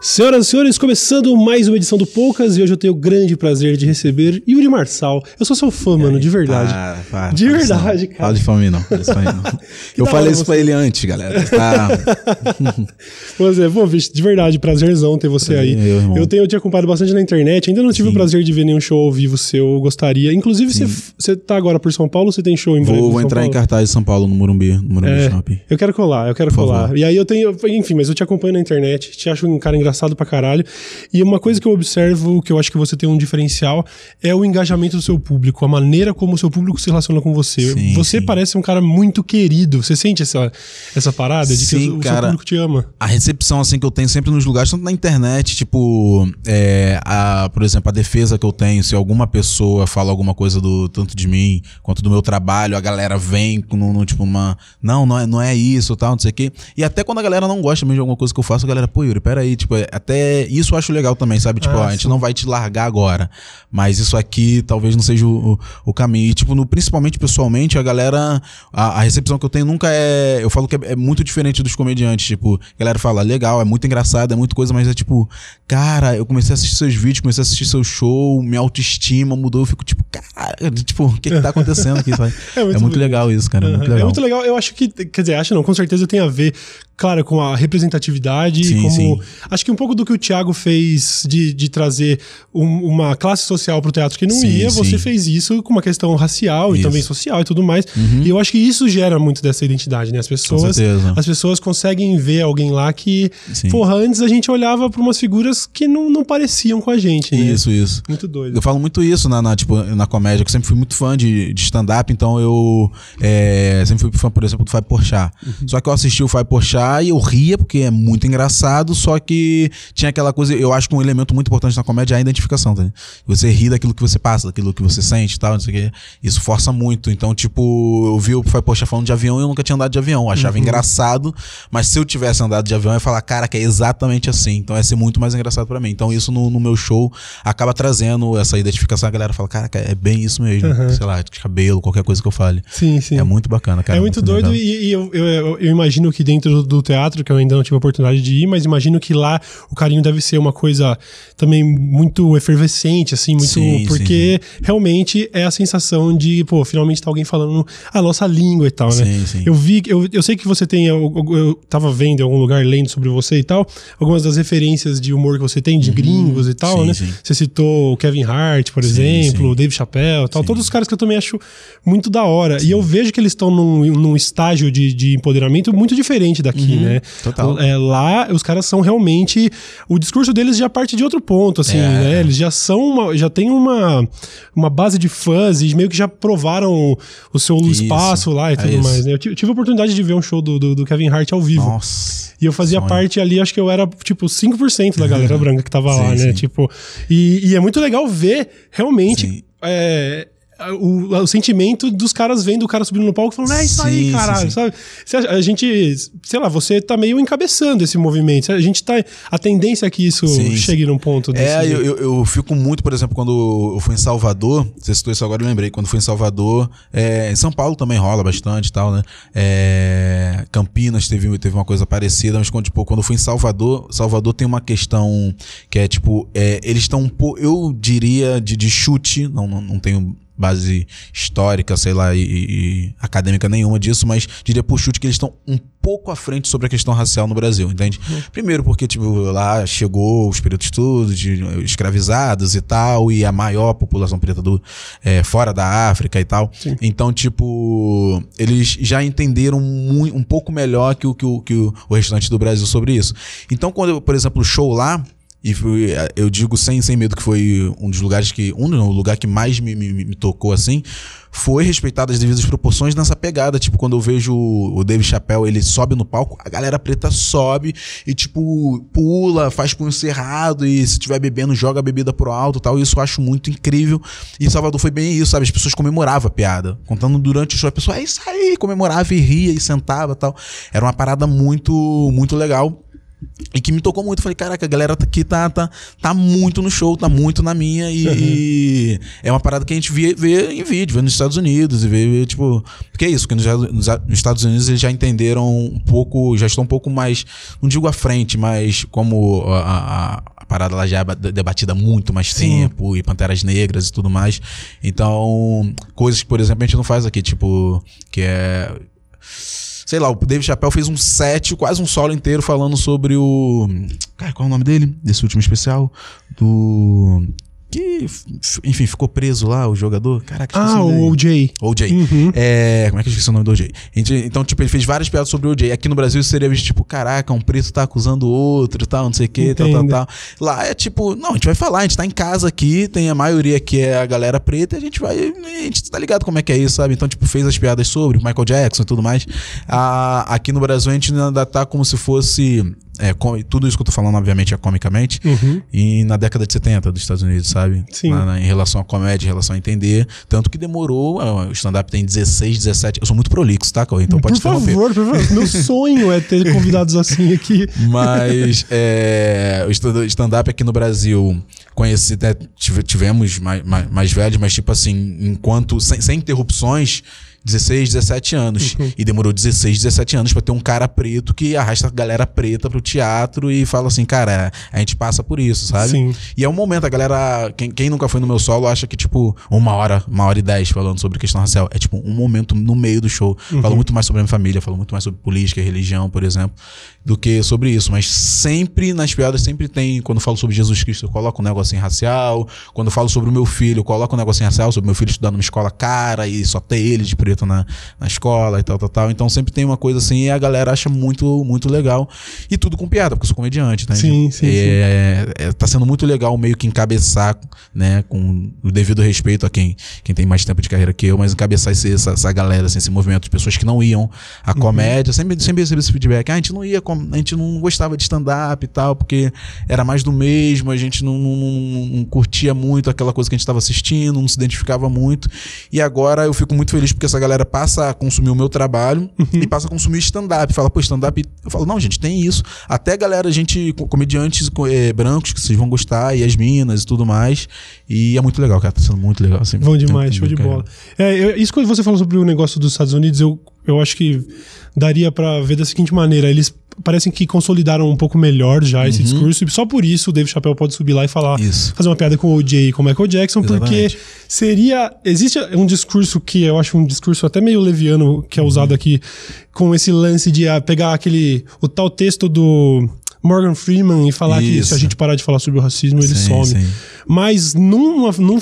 Senhoras e senhores, começando mais uma edição do Poucas e hoje eu tenho o grande prazer de receber Yuri Marçal. Eu sou seu fã, mano, de verdade. Para, para, de para, verdade, não. cara. Fala de fome não. eu falei isso pra ele antes, galera. Tá. Você, pô, bicho, de verdade, prazerzão ter você aí. Prazer, meu irmão. Eu tenho te acompanhado bastante na internet, ainda não tive Sim. o prazer de ver nenhum show ao vivo seu, eu gostaria. Inclusive, você, você tá agora por São Paulo, você tem show em breve Vou, vou entrar em cartaz de São Paulo, no Morumbi, no Morumbi É, Shopping. eu quero colar, eu quero Por colar. favor. E aí eu tenho, enfim, mas eu te acompanho na internet, te acho um cara engraçado pra caralho. E uma coisa que eu observo, que eu acho que você tem um diferencial, é o engajamento do seu público, a maneira como o seu público se relaciona com você. Sim, você sim. parece um cara muito querido. Você sente essa, essa parada de que Sim, o, o seu cara. público te ama? A recepção, assim, que eu tenho sempre nos lugares, tanto na internet, tipo, é, a, por exemplo, a defesa que eu tenho, se alguma pessoa fala alguma coisa do tanto de mim quanto do meu trabalho, a galera vem com, no, tipo, uma. Não, não é, não é isso, tal, não sei o quê. E até quando a galera não gosta mesmo de alguma coisa que eu faço, a galera, pô, Yuri, peraí, tipo, até isso eu acho legal também, sabe? Tipo, Ah, ó, a gente não vai te largar agora, mas isso aqui talvez não seja o, o- o caminho. E, tipo, no, principalmente pessoalmente, a galera, a, a recepção que eu tenho nunca é. Eu falo que é, é muito diferente dos comediantes. Tipo, a galera fala, legal, é muito engraçado, é muita coisa, mas é tipo, cara, eu comecei a assistir seus vídeos, comecei a assistir seu show, minha autoestima mudou, eu fico tipo, cara, tipo, o que que tá acontecendo aqui? É É muito muito, bonito. legal isso, cara. É muito Aham. legal. É muito legal. Eu acho que, quer dizer, acho não, com certeza tem a ver, claro, com a representatividade. Sim, como, sim. Acho que um pouco do que o Thiago fez de, de trazer um- uma classe social pro teatro que não Sim, ia, você fez isso com uma questão racial e Isso. Uhum. também social e tudo mais. E eu acho que isso gera muito dessa identidade, né? As pessoas, certeza. as pessoas conseguem ver alguém lá que, Sim. porra, antes a gente olhava pra umas figuras que não, não pareciam com a gente, né? Isso, isso. Muito doido. Eu falo muito isso na, na, tipo, na comédia, que eu sempre fui muito fã de, de stand-up, então eu é, sempre fui fã, por exemplo, do Fábio Porchat. Só que eu assisti o Fábio Porchat e eu ria, porque é muito engraçado, só que tinha aquela coisa, eu acho que um elemento muito importante na comédia é a identificação, tá? Você ri daquilo que você passa, daquilo que você sente e tal, não sei o quê. Isso força muito. Então, tipo, eu vi o Fábio Porchat falando de avião e eu nunca tinha andado de avião. Eu achava engraçado, mas se eu tivesse andado de avião, eu ia falar, cara, que é exatamente assim. Então, ia ser muito mais engraçado pra mim. Então, isso no, no meu show acaba trazendo essa identificação. A galera fala, cara, é bem isso mesmo. Sei lá, de cabelo, qualquer coisa que eu fale. Sim, sim. É muito bacana, cara. é muito doido legal. e, e eu, eu, eu- imagino que dentro do, teatro, que eu ainda não tive a oportunidade de ir, mas imagino que lá o carinho deve ser uma coisa também muito efervescente, assim, muito. Sim, porque realmente é a sensação de, pô, finalmente tá alguém falando a nossa língua e tal, né? Sim, sim. Eu vi, eu, eu sei que você tem, eu, eu, tava vendo em algum lugar, lendo sobre você e tal, algumas das referências de humor que você tem, de gringos e tal, Uhum. sim, né? sim. Você citou o Kevin Hart, por Sim, exemplo, sim. o Dave E tal, todos os caras que eu também acho muito da hora. E eu vejo que eles estão num, num estágio de, de empoderamento muito diferente daqui, né? Uhum. total. É, lá, os caras são realmente. O discurso deles já parte de outro ponto, assim, É. né? Eles já são. Uma, já tem uma, uma base de fãs e meio que já provaram o seu Isso. espaço lá e É tudo isso. mais, né? Eu ti- tive a oportunidade de ver um show do, do, do Kevin Hart ao vivo. Nossa. E eu fazia Sonho. parte ali, acho que eu era, tipo, 5% da galera branca que tava lá, Sim, né? sim. Tipo, e, e é muito legal ver realmente Sim. É, o, o sentimento dos caras vendo o cara subindo no palco e falando, é isso aí, Sim, sim, caralho, sim. sabe? Você acha- A gente, sei lá, você tá meio encabeçando esse movimento. A gente tá. A tendência é que isso Sim, chegue num ponto desse. É, eu, eu, eu fico muito, por exemplo, quando eu fui em Salvador, você citou isso agora, eu lembrei, quando fui em Salvador, é, em São Paulo também rola bastante e tal, né? É, Campinas teve, teve uma coisa parecida, mas quando, tipo, quando eu fui em Salvador, Salvador tem uma questão que é, tipo, é, eles estão um pouco, eu diria, de, de chute, não, não, não tenho base histórica, sei lá, e, e acadêmica nenhuma disso, mas diria por chute que eles estão um pouco à frente sobre a questão racial no Brasil, entende? Primeiro porque, tipo, lá chegou os períodos todos de escravizados e tal, e a maior população preta do, é, fora da África e tal. Então, tipo, eles já entenderam um pouco melhor que o, que, o, que o, restante do Brasil sobre isso. Então, quando, por exemplo, o show lá, e foi, eh, eu digo sem, sem medo que foi um dos lugares que. Um não, o lugar que mais me, me, me tocou assim. Foi respeitado as devidas proporções nessa pegada. Tipo, quando eu vejo o Dave Chappelle, ele sobe no palco, a galera preta sobe e, tipo, pula, faz punho cerrado e se tiver bebendo, joga a bebida pro alto e tal. Isso eu acho muito incrível. E Salvador foi bem isso, sabe? As pessoas comemoravam a piada. Contando durante o show, a pessoa, é isso aí, comemorava e ria e sentava e tal. Era uma parada muito, muito legal. E que me tocou muito. Falei, caraca, a galera aqui tá, tá, tá muito no show, tá muito na minha. E, uhum. e é uma parada que a gente vê, vê em vídeo, vê nos Estados Unidos. E vê, tipo. Porque é isso, que nos, nos, Estados Unidos eles já entenderam um pouco, já estão um pouco mais, não digo à frente, mas como a, a, a parada lá já é debatida há muito mais Sim. tempo, e Panteras Negras e tudo mais. Então, coisas que, por exemplo, a gente não faz aqui, tipo, que é sei lá, o David Chappelle fez um set, quase um solo inteiro falando sobre o. Cara, qual é o nome dele? Desse último especial? Do que, enfim, ficou preso lá, o jogador. Caraca, Ah, o OJ. OJ. Uhum. É, como é que eu esqueci o nome do OJ? Então, tipo, ele fez várias piadas sobre o OJ. Aqui no Brasil seria visto, tipo, caraca, um preto tá acusando o outro tal, não sei o que, tal, tal, tal. Lá é tipo, não, a gente vai falar, a gente tá em casa aqui, tem a maioria que é a galera preta, e a gente vai. A gente tá ligado como é que é isso, sabe? Então, tipo, fez as piadas sobre o Michael Jackson e tudo mais. Ah, aqui no Brasil a gente ainda tá como se fosse é, tudo isso que eu tô falando, obviamente, é comicamente. Uhum. E na década de 70 dos Estados Unidos, sabe? Sim. Na, na, em relação à comédia, em relação a entender. Tanto que demorou. O stand-up tem 16, 17. Eu sou muito prolixo, tá, Cauê? Então pode Por favor, por favor. Meu sonho é ter convidados assim aqui. Mas é, o stand-up aqui no Brasil, conheci, né, tivemos mais, mais, mais velhos, mas tipo assim, enquanto. sem, sem interrupções 16, 17 anos. Uhum. E demorou 16, 17 anos para ter um cara preto que arrasta a galera preta pro teatro e fala assim, cara, a gente passa por isso, sabe? Sim. E é um momento, a galera, quem, quem nunca foi no meu solo acha que, tipo, uma hora, uma hora e dez falando sobre questão racial. É tipo um momento no meio do show. Uhum. Falo muito mais sobre a minha família, falo muito mais sobre política, religião, por exemplo, do que sobre isso. Mas sempre nas piadas, sempre tem, quando falo sobre Jesus Cristo, eu coloco um negocinho racial. Quando falo sobre o meu filho, eu coloco um negocinho racial, sobre meu filho estudando numa escola cara e só ter ele de preto na, na escola e tal, tal, tal. Então sempre tem uma coisa assim e a galera acha muito, muito legal. E tudo com piada, porque eu sou comediante, né? Sim, sim, é, sim. É, tá sendo muito legal meio que encabeçar, né? Com o devido respeito a quem, quem tem mais tempo de carreira que eu, mas encabeçar esse, essa, essa galera, assim, esse movimento de pessoas que não iam à uhum. comédia. Sempre, sempre recebi esse feedback. Ah, a gente não ia, a gente não gostava de stand-up e tal, porque era mais do mesmo, a gente não, não, não, não curtia muito aquela coisa que a gente estava assistindo, não se identificava muito. E agora eu fico muito feliz porque essa galera passa a consumir o meu trabalho uhum. e passa a consumir stand-up. Fala, pô, stand-up. Eu falo, não, gente, tem isso. Até galera, gente, comediantes é, brancos que vocês vão gostar, e as minas e tudo mais. E é muito legal, cara. Tá sendo muito legal. Assim, Bom demais, show de bola. É, eu, isso quando você falou sobre o negócio dos Estados Unidos, eu, eu acho que daria para ver da seguinte maneira: eles parecem que consolidaram um pouco melhor já esse uhum. discurso. E só por isso o Dave Chappelle pode subir lá e falar, isso. fazer uma piada com o OJ e com o Michael Jackson, Exatamente. porque seria. Existe um discurso que eu acho um discurso até meio leviano, que é usado uhum. aqui, com esse lance de ah, pegar aquele. o tal texto do. Morgan Freeman e falar Isso. que se a gente parar de falar sobre o racismo, ele sim, some. Sim. Mas num, num,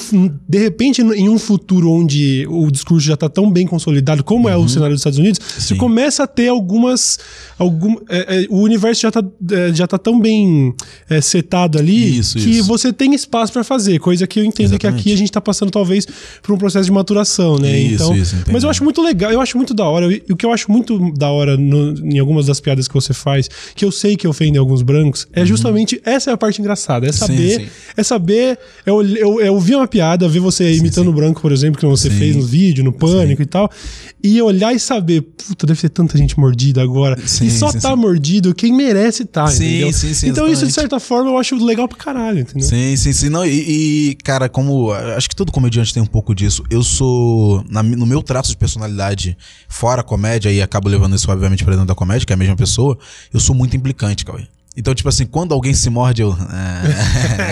de repente, em um futuro onde o discurso já está tão bem consolidado, como uhum. é o uhum. cenário dos Estados Unidos, sim. você começa a ter algumas. Algum, é, é, o universo já está é, já tá tão bem é, setado ali isso, que isso. você tem espaço para fazer, coisa que eu entendo Exatamente. que aqui a gente está passando talvez por um processo de maturação, né? Isso, então, isso, mas eu acho muito legal, eu acho muito da hora. O que eu acho muito da hora no, em algumas das piadas que você faz, que eu sei que ofendem alguns brancos, é uhum. justamente essa é a parte engraçada. É saber, sim, sim. é saber. É, eu, é ouvir uma piada, ver você sim, imitando o branco, por exemplo, que você fez no vídeo, no pânico e tal, e olhar e saber, puta, deve ter tanta gente mordida agora. e só tá mordido quem merece tá, entendeu? Sim, sim, então, isso, de certa forma, eu acho legal pra caralho, entendeu? Sim, sim, sim. Não, e, e cara, como. Acho que todo comediante tem um pouco disso. Eu sou. Na, no meu traço de personalidade, fora comédia, e acabo levando isso, obviamente, pra dentro da comédia, que é a mesma pessoa, eu sou muito implicante, Cauê. Então, tipo assim, quando alguém se morde, eu. Ah.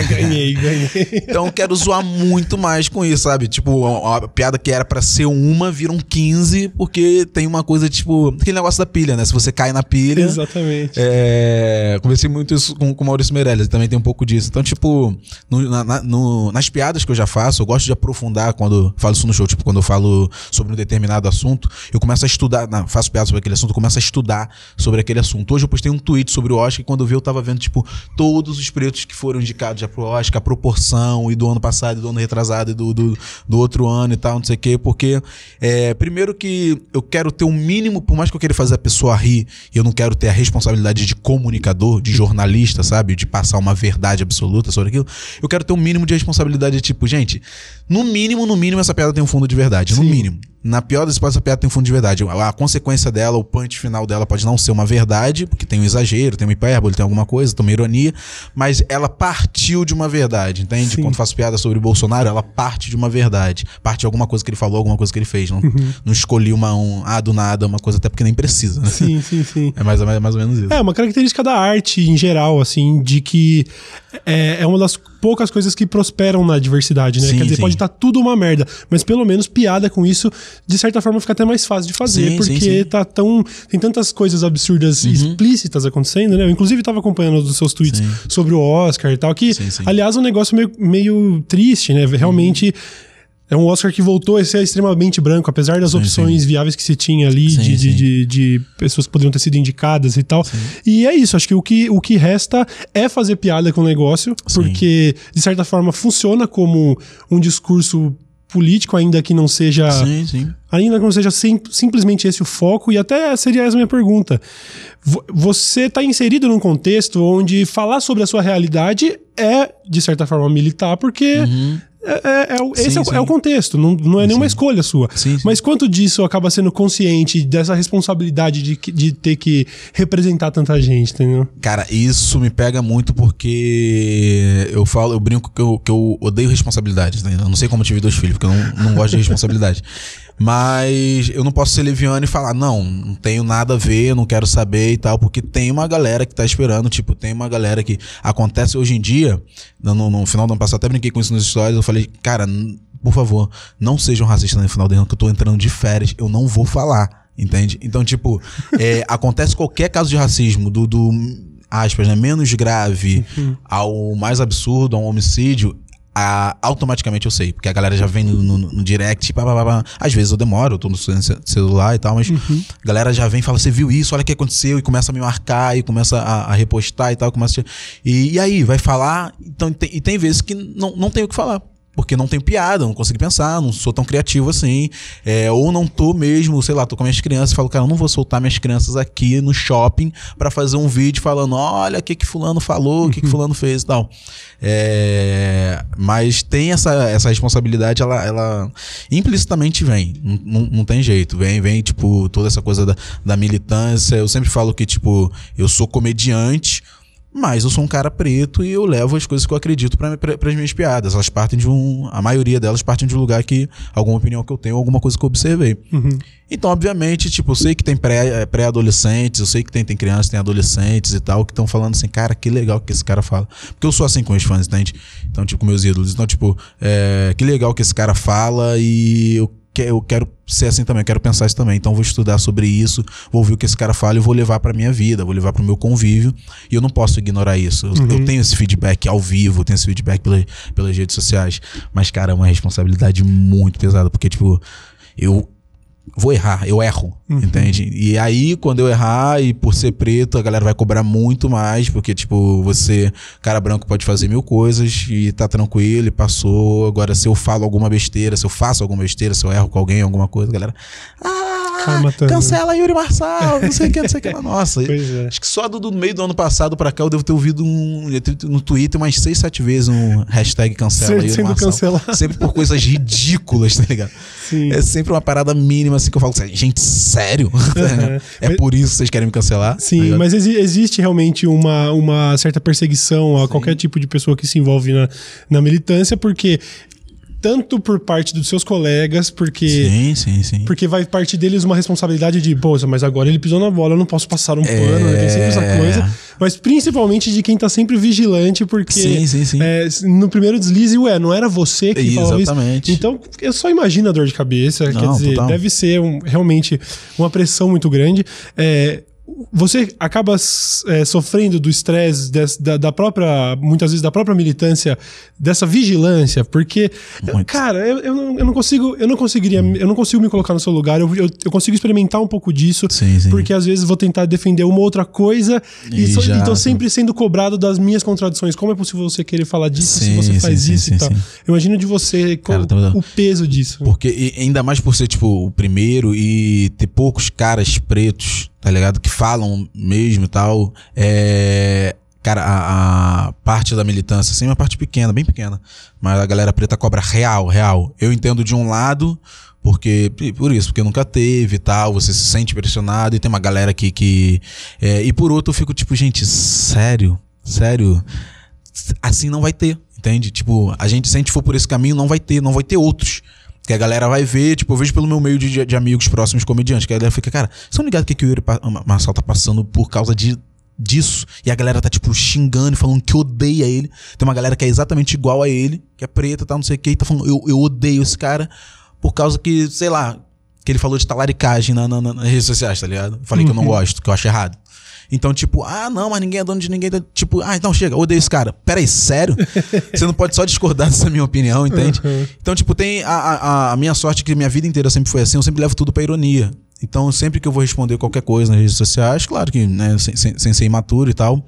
ganhei, ganhei. Então, eu quero zoar muito mais com isso, sabe? Tipo, a, a piada que era para ser uma viram 15, porque tem uma coisa, tipo. Aquele negócio da pilha, né? Se você cai na pilha. Exatamente. É, conversei muito isso com, com o Maurício Meirelles, também tem um pouco disso. Então, tipo, no, na, no, nas piadas que eu já faço, eu gosto de aprofundar quando falo isso no show. Tipo, quando eu falo sobre um determinado assunto, eu começo a estudar. Não, faço piada sobre aquele assunto, eu começo a estudar sobre aquele assunto. Hoje eu postei um tweet sobre o Oscar e quando eu vi eu tava vendo, tipo, todos os pretos que foram indicados já pro Oscar, a proporção, e do ano passado, e do ano retrasado, e do, do, do outro ano e tal, não sei o quê, porque, é, primeiro que eu quero ter um mínimo, por mais que eu queira fazer a pessoa rir, e eu não quero ter a responsabilidade de comunicador, de jornalista, sabe? De passar uma verdade absoluta sobre aquilo, eu quero ter um mínimo de responsabilidade, tipo, gente, no mínimo, no mínimo, essa piada tem um fundo de verdade, Sim. no mínimo na pior das hipóteses, a piada tem fundo de verdade. A, a, consequência dela, o punch final dela pode não ser uma verdade, porque tem um exagero, tem uma hipérbole, tem alguma coisa, tem uma ironia, mas ela partiu de uma verdade, entende? Sim. Quando faço piada sobre o Bolsonaro, ela parte de uma verdade. Parte de alguma coisa que ele falou, alguma coisa que ele fez. Não, uhum. não escolhi uma, um, ah, do nada, uma coisa até porque nem precisa, né? Sim, sim, sim. É mais, mais, mais ou menos isso. É, uma característica da arte em geral, assim, de que é, é uma das poucas coisas que prosperam na diversidade, né? Sim, Quer dizer, sim. pode estar tá tudo uma merda, mas pelo menos piada com isso, de certa forma, fica até mais fácil de fazer, sim, porque tá tão. Tem tantas coisas absurdas uhum. explícitas acontecendo, né? Eu, inclusive, estava acompanhando os seus tweets sobre o Oscar e tal, que, aliás, é um negócio meio, meio triste, né? Realmente. Uhum é um Oscar que voltou a ser extremamente branco, apesar das sim, opções sim. viáveis que se tinha ali sim, de, de, de, de, pessoas que poderiam ter sido indicadas e tal. E é isso, acho que o, que o que resta é fazer piada com o negócio, porque, de certa forma, funciona como um discurso político, ainda que não seja. Sim, sim. Ainda que não seja sim, simplesmente esse o foco, e até seria essa a minha pergunta. Você está inserido num contexto onde falar sobre a sua realidade é, de certa forma, militar, porque. Uhum é, é, é, esse sim, é, o, é, o, contexto, não, não é nenhuma sim. escolha sua. Sim, Mas quanto disso acaba sendo consciente dessa responsabilidade de, de ter que representar tanta gente, entendeu? Cara, isso me pega muito porque eu falo, eu brinco que eu, que eu odeio responsabilidades. Né? Eu não sei como eu tive dois filhos, porque eu não, não gosto de responsabilidade. Mas eu não posso ser leviano e falar, não, não tenho nada a ver, não quero saber e tal, porque tem uma galera que tá esperando, tipo, tem uma galera que acontece hoje em dia. No, no final do ano passado, até brinquei com isso nas histórias, eu falei, cara, por favor, não sejam racistas no final do ano, que eu tô entrando de férias, eu não vou falar. Entende? Então, tipo, é, acontece qualquer caso de racismo, do, do aspas, né, menos grave uhum. ao mais absurdo, a um homicídio, a, automaticamente eu sei, porque a galera já vem no, no, no direct, pá, pá, pá, às vezes eu demoro, eu tô no celular e tal, mas uhum. a galera já vem e fala, você viu isso, olha o que aconteceu, e começa a me marcar, e começa a, a repostar e tal, começa a... e, e, aí, vai falar, então, tem, e tem vezes que não, não tem o que falar porque não tenho piada, não consigo pensar, não sou tão criativo assim. É, ou não tô mesmo, sei lá, tô com minhas crianças e falo, cara, eu não vou soltar minhas crianças aqui no shopping para fazer um vídeo falando, olha o que que fulano falou, o que que fulano fez e tal. É, mas tem essa, essa responsabilidade, ela, ela implicitamente vem, não, não, não tem jeito. Vem, vem, tipo, toda essa coisa da, da militância. Eu sempre falo que, tipo, eu sou comediante, mas eu sou um cara preto e eu levo as coisas que eu acredito para as minhas piadas. Elas partem de um. A maioria delas partem de um lugar que. alguma opinião que eu tenho, alguma coisa que eu observei. Uhum. Então, obviamente, tipo, eu sei que tem eh, pré-adolescentes, eu sei que tem, tem crianças, tem adolescentes e tal, que estão falando assim, cara, que legal que esse cara fala. Porque eu sou assim com os fãs, entende? Então, tipo, meus ídolos. Então, tipo, é, que legal que esse cara fala e eu eu quero ser assim também, eu quero pensar isso também. Então vou estudar sobre isso, vou ouvir o que esse cara fala e vou levar para minha vida, vou levar para o meu convívio. E eu não posso ignorar isso. Uhum. Eu tenho esse feedback ao vivo, tenho esse feedback pela, pelas redes sociais. Mas, cara, é uma responsabilidade muito pesada, porque, tipo, eu vou errar, eu erro, uhum. entende? E aí, quando eu errar e por ser preto, a galera vai cobrar muito mais, porque, tipo, você, cara branco, pode fazer mil coisas e tá tranquilo e passou. Agora, se eu falo alguma besteira, se eu faço alguma besteira, se eu erro com alguém, alguma coisa, a galera. Ah, cancela Yuri Marçal, não sei o que, não sei o que. Nossa, é. acho que só do, do, meio do ano passado pra cá eu devo ter ouvido um, no Twitter umas seis, sete vezes um hashtag cancela Yuri sempre Marçal. Cancela. Sempre por coisas ridículas, tá ligado? Sim. É sempre uma parada mínima assim que eu falo, gente, sério? Uhum. é mas, por isso que vocês querem me cancelar? Sim, tá mas existe realmente uma, uma certa perseguição a Sim. qualquer tipo de pessoa que se envolve na, na militância, porque tanto por parte dos seus colegas, porque. Sim, sim, sim. Porque vai partir deles uma responsabilidade de, poxa, mas agora ele pisou na bola, eu não posso passar um é... pano, né? Tem sempre essa coisa. Mas principalmente de quem tá sempre vigilante, porque. Sim, sim, sim. É, no primeiro deslize, ué, não era você que falou isso. Exatamente. Então, eu só imagino a dor de cabeça. Não, quer dizer, total. deve ser um, realmente uma pressão muito grande. É, você acaba é, sofrendo do estresse da, da, própria, muitas vezes da própria militância, dessa vigilância, porque, Muito. cara, eu, eu, não, eu não consigo, eu não conseguiria, eu não consigo me colocar no seu lugar, eu, eu, eu consigo experimentar um pouco disso, sim, sim. porque às vezes vou tentar defender uma outra coisa e, e, so, e tô sempre sendo cobrado das minhas contradições. Como é possível você querer falar disso sim, se você faz isso e tal? Eu imagino de você cara, tá o, o peso disso. Porque, ainda mais por ser, tipo, o primeiro e ter poucos caras pretos tá ligado? Que falam mesmo e tal. É. Cara, a, a, parte da militância, assim, é uma parte pequena, bem pequena. Mas a galera preta cobra real, real. Eu entendo de um lado, Porque, por isso, porque nunca teve e tal, você se sente pressionado e tem uma galera que. que é, e por outro, eu fico tipo, gente, sério? Sério? Assim não vai ter, entende? Tipo, a gente, se a gente for por esse caminho, não vai ter, não vai ter outros. Que a galera vai ver, tipo, eu vejo pelo meu meio de, de amigos próximos comediantes, que a galera fica, cara, vocês estão ligados o que, que o Yuri Marçal tá passando por causa de disso. E a galera tá, tipo, xingando e falando que odeia ele. Tem uma galera que é exatamente igual a ele, que é preta, tá, não sei o que, e tá falando, eu, eu odeio esse cara por causa que, sei lá, que ele falou de talaricagem na, na, na, nas redes sociais, tá ligado? Falei uhum. que eu não uhum. gosto, que eu acho errado. Então, tipo, ah, não, mas ninguém é dono de ninguém. Tipo, ah, então chega, odeio esse cara. Peraí, sério? Você não pode só discordar dessa minha opinião, entende? Uhum. Então, tipo, tem a, a, a minha sorte que minha vida inteira sempre foi assim, eu sempre levo tudo pra ironia. Então, sempre que eu vou responder qualquer coisa nas redes sociais, claro que, né, sem, sem, sem ser imaturo e tal,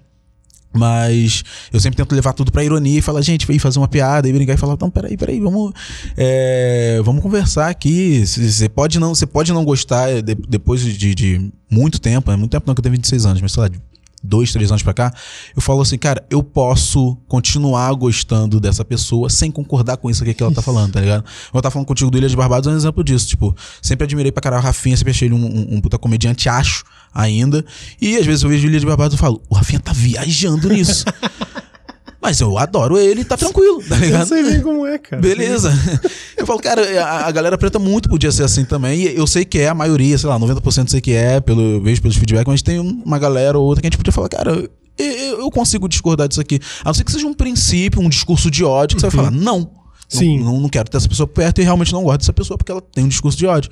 mas eu sempre tento levar tudo pra ironia e falar, gente, vem fazer uma piada e brincar e falar, não, peraí, peraí, vamos, é, vamos conversar aqui. Você pode não, você pode não gostar de, depois de, de, muito tempo, é muito tempo não que eu tenho 26 anos, mas sei lá, dois, três anos pra cá, eu falo assim, cara, eu posso continuar gostando dessa pessoa sem concordar com isso que ela tá falando, tá ligado? Eu tava falando contigo do Ilha de Barbados é um exemplo disso. Tipo, sempre admirei pra caralho o Rafinha, sempre achei ele um, um, um puta comediante, acho, ainda. E às vezes eu vejo o Ilha de Barbados e falo, o Rafinha tá viajando nisso. Mas eu adoro ele, tá tranquilo, tá ligado? Eu sei bem como é, cara. Beleza. Eu falo, cara, a, a, galera preta muito podia ser assim também. E eu sei que é a maioria, sei lá, 90% sei que é, pelo, vejo pelos feedbacks, mas tem uma galera ou outra que a gente podia falar, cara, eu, eu consigo discordar disso aqui. A não ser que seja um princípio, um discurso de ódio, que você vai falar, não. Sim. Não, não, quero ter essa pessoa perto e realmente não gosto dessa pessoa porque ela tem um discurso de ódio.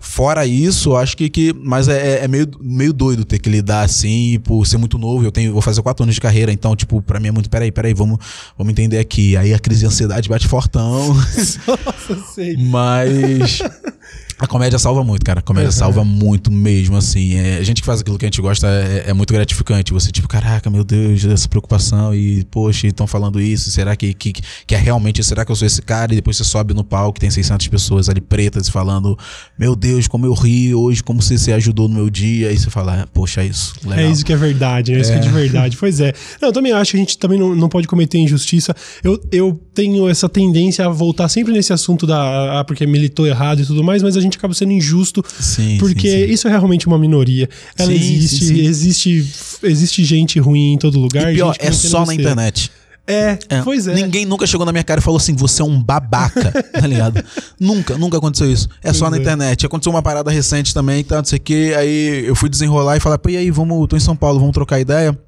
Fora isso, acho que. que mas é, é, é meio, meio doido ter que lidar assim, por ser muito novo. Eu tenho, vou fazer quatro anos de carreira, então, tipo, pra mim é muito. Peraí, peraí, vamos, vamos entender aqui. Aí a crise de ansiedade bate fortão. Nossa, sei. Mas. A comédia salva muito, cara. A comédia uhum. salva muito mesmo, assim. É, a gente que faz aquilo que a gente gosta é, é, muito gratificante. Você, tipo, caraca, meu Deus, essa preocupação e, poxa, estão falando isso. Será que, que, que é realmente, será que eu sou esse cara? E depois você sobe no palco, tem 600 pessoas ali pretas falando, meu Deus, como eu ri hoje, como você se ajudou no meu dia. E você fala, poxa, é isso. Legal. É isso que é verdade, é isso que é de é. verdade. pois é. Não, eu também acho que a gente também não, não pode cometer injustiça. Eu, eu tenho essa tendência a voltar sempre nesse assunto da. Ah, porque militou errado e tudo mais, mas a gente acaba sendo injusto. Sim, porque sim, sim. isso é realmente uma minoria. Ela existe, existe, existe gente ruim em todo lugar. E pior, é só na internet. É, é, pois é. Ninguém nunca chegou na minha cara e falou assim: você é um babaca, tá ligado? nunca, nunca aconteceu isso. É pois só na é. internet. Aconteceu uma parada recente também, tá, não sei o quê. Aí eu fui desenrolar e falar: pô, e aí, vamos, tô em São Paulo, vamos trocar ideia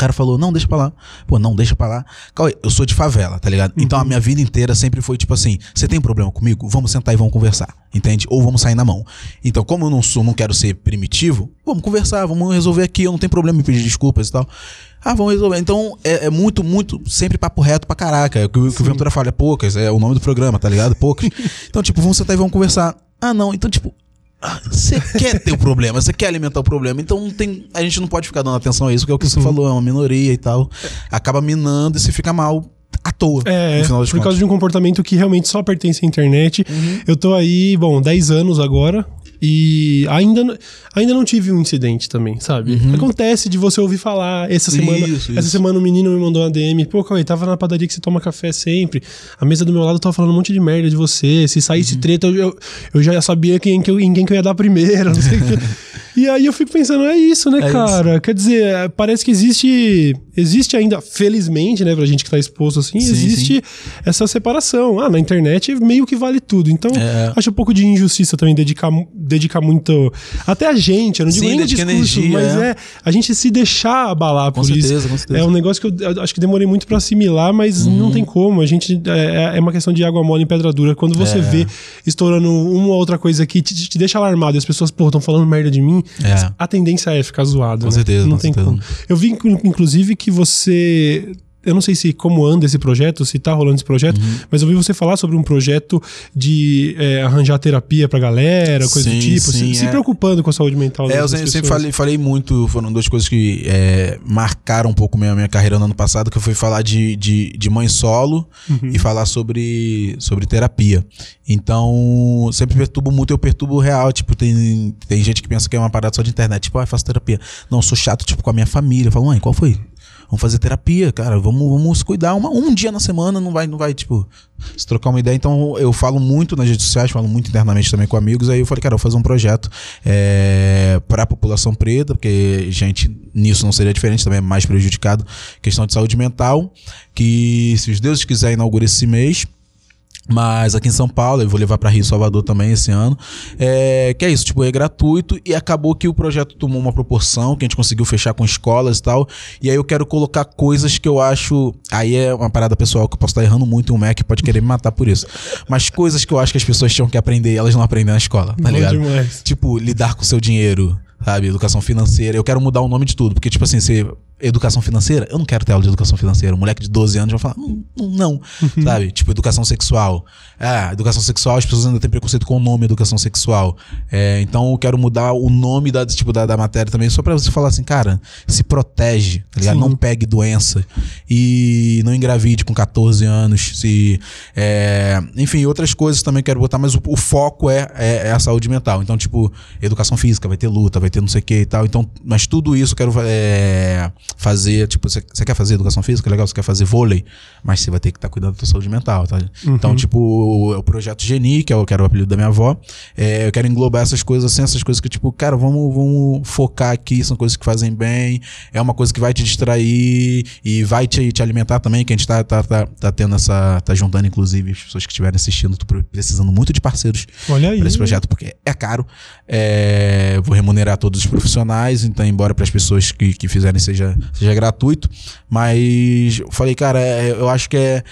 cara falou, não, deixa pra lá. Pô, não, deixa pra lá. Cauê, eu sou de favela, tá ligado? Uhum. Então a uhum. minha vida inteira sempre foi tipo assim: você tem um problema comigo? Vamos sentar e vamos conversar, entende? Ou vamos sair na mão. Então, como eu não sou, não quero ser primitivo, vamos conversar, vamos resolver aqui. Eu não tenho problema em pedir desculpas e tal. Ah, vamos resolver. Então, é, é muito, muito, sempre papo reto pra caraca. É o que, o Ventura fala é poucas, é o nome do programa, tá ligado? Poucas. então, tipo, vamos sentar e vamos conversar. Ah, não. Então, tipo, você quer ter o problema, você quer alimentar o problema. Então não tem, a gente não pode ficar dando atenção a isso, que é o que você uhum. falou, é uma minoria e tal. Acaba minando e você fica mal à toa. É, por contas. causa de um comportamento que realmente só pertence à internet. Uhum. Eu tô aí, bom, 10 anos agora. E ainda, ainda não tive um incidente também, sabe? Uhum. Acontece de você ouvir falar. Essa semana, isso, essa semana um menino me mandou uma DM. Pô, Cauê, tava na padaria que você toma café sempre. A mesa do meu lado tava falando um monte de merda de você. Se saísse uhum. treta, eu, eu já sabia quem que eu, em quem que eu ia dar primeiro. Não sei o que. E aí eu fico pensando, é isso, né, é cara? Isso. Quer dizer, parece que existe. Existe ainda, felizmente, né, pra gente que tá exposto assim, sim, existe sim. essa separação. Ah, na internet meio que vale tudo. Então, é. acho um pouco de injustiça também dedicar dedica muito. Até a gente, eu não digo Sim, nem discurso, energia, mas é. é. a gente se deixar abalar com por certeza, isso. Com certeza. É um negócio que eu, eu acho que demorei muito para assimilar, mas uhum. não tem como. A gente. É, é, uma questão de água mole em pedra dura. Quando você é. vê estourando uma ou outra coisa que te, te deixa alarmado e as pessoas, pô, estão falando merda de mim, é. a tendência é ficar zoado. Com né? certeza. Não com tem certeza. como. Eu vi, inclusive, que você eu não sei se como anda esse projeto, se tá rolando esse projeto, uhum. mas eu vi você falar sobre um projeto de é, arranjar terapia pra galera, coisa sim, do tipo, sim, se, é. se, preocupando com a saúde mental. É, eu sempre, sempre falei, falei, muito, foram duas coisas que é, marcaram um pouco minha, minha carreira no ano passado, que foi falar de, de, de mãe solo uhum. e falar sobre, sobre terapia. Então, sempre perturbo muito, eu perturbo real. Tipo, tem, tem gente que pensa que é uma parada só de internet. Tipo, ah, eu faço terapia. Não, eu sou chato, tipo, com a minha família. Eu falo, mãe, qual foi? Vamos fazer terapia, cara, vamos, vamos cuidar. Uma, um dia na semana não vai, não vai, tipo, se trocar uma ideia. Então eu falo muito nas redes sociais, falo muito internamente também com amigos. Aí eu falei, cara, eu vou fazer um projeto é, para a população preta, porque, gente, nisso não seria diferente, também é mais prejudicado. Questão de saúde mental, que se os deuses quiserem inaugura esse mês. Mas aqui em São Paulo, eu vou levar para Rio Salvador também esse ano. É, que é isso, tipo, é gratuito e acabou que o projeto tomou uma proporção que a gente conseguiu fechar com escolas e tal. E aí eu quero colocar coisas que eu acho. Aí é uma parada pessoal que eu posso estar errando muito e o Mac pode querer me matar por isso. Mas coisas que eu acho que as pessoas tinham que aprender e elas não aprendem na escola, tá Bom ligado? Demais. Tipo, lidar com o seu dinheiro, sabe? Educação financeira. Eu quero mudar o nome de tudo, porque, tipo assim, você educação financeira, eu não quero ter aula de educação financeira. Um moleque de 12 anos vai falar, não, não uhum. sabe? Tipo, educação sexual. Ah, educação sexual, as pessoas ainda têm preconceito com o nome educação sexual. É, então eu quero mudar o nome da, tipo, da, da matéria também, só pra você falar assim, cara, se protege, tá ligado? Sim. Não pegue doença e não engravide com 14 anos. Se, é, enfim, outras coisas também quero botar, mas o, o foco é, é, é, a saúde mental. Então, tipo, educação física, vai ter luta, vai ter não sei o que e tal. Então, mas tudo isso eu quero é, fazer, tipo, você quer fazer educação física, legal, você quer fazer vôlei, mas você vai ter que estar tá cuidando da sua saúde mental, tá? Uhum. Então, tipo, o, o projeto Geni, que é o, que era o apelido da minha avó, é, eu quero englobar essas coisas assim, essas coisas que, tipo, cara, vamos, vamos focar aqui, são coisas que fazem bem, é uma coisa que vai te distrair e vai te, te alimentar também, que a gente tá, tá, tá, tá tendo essa, tá juntando, inclusive, as pessoas que estiverem assistindo, tô precisando muito de parceiros para esse projeto, porque é caro, é, vou remunerar todos os profissionais, então, embora para as pessoas que, que fizerem seja seja gratuito. Mas eu falei, cara, é, eu acho que é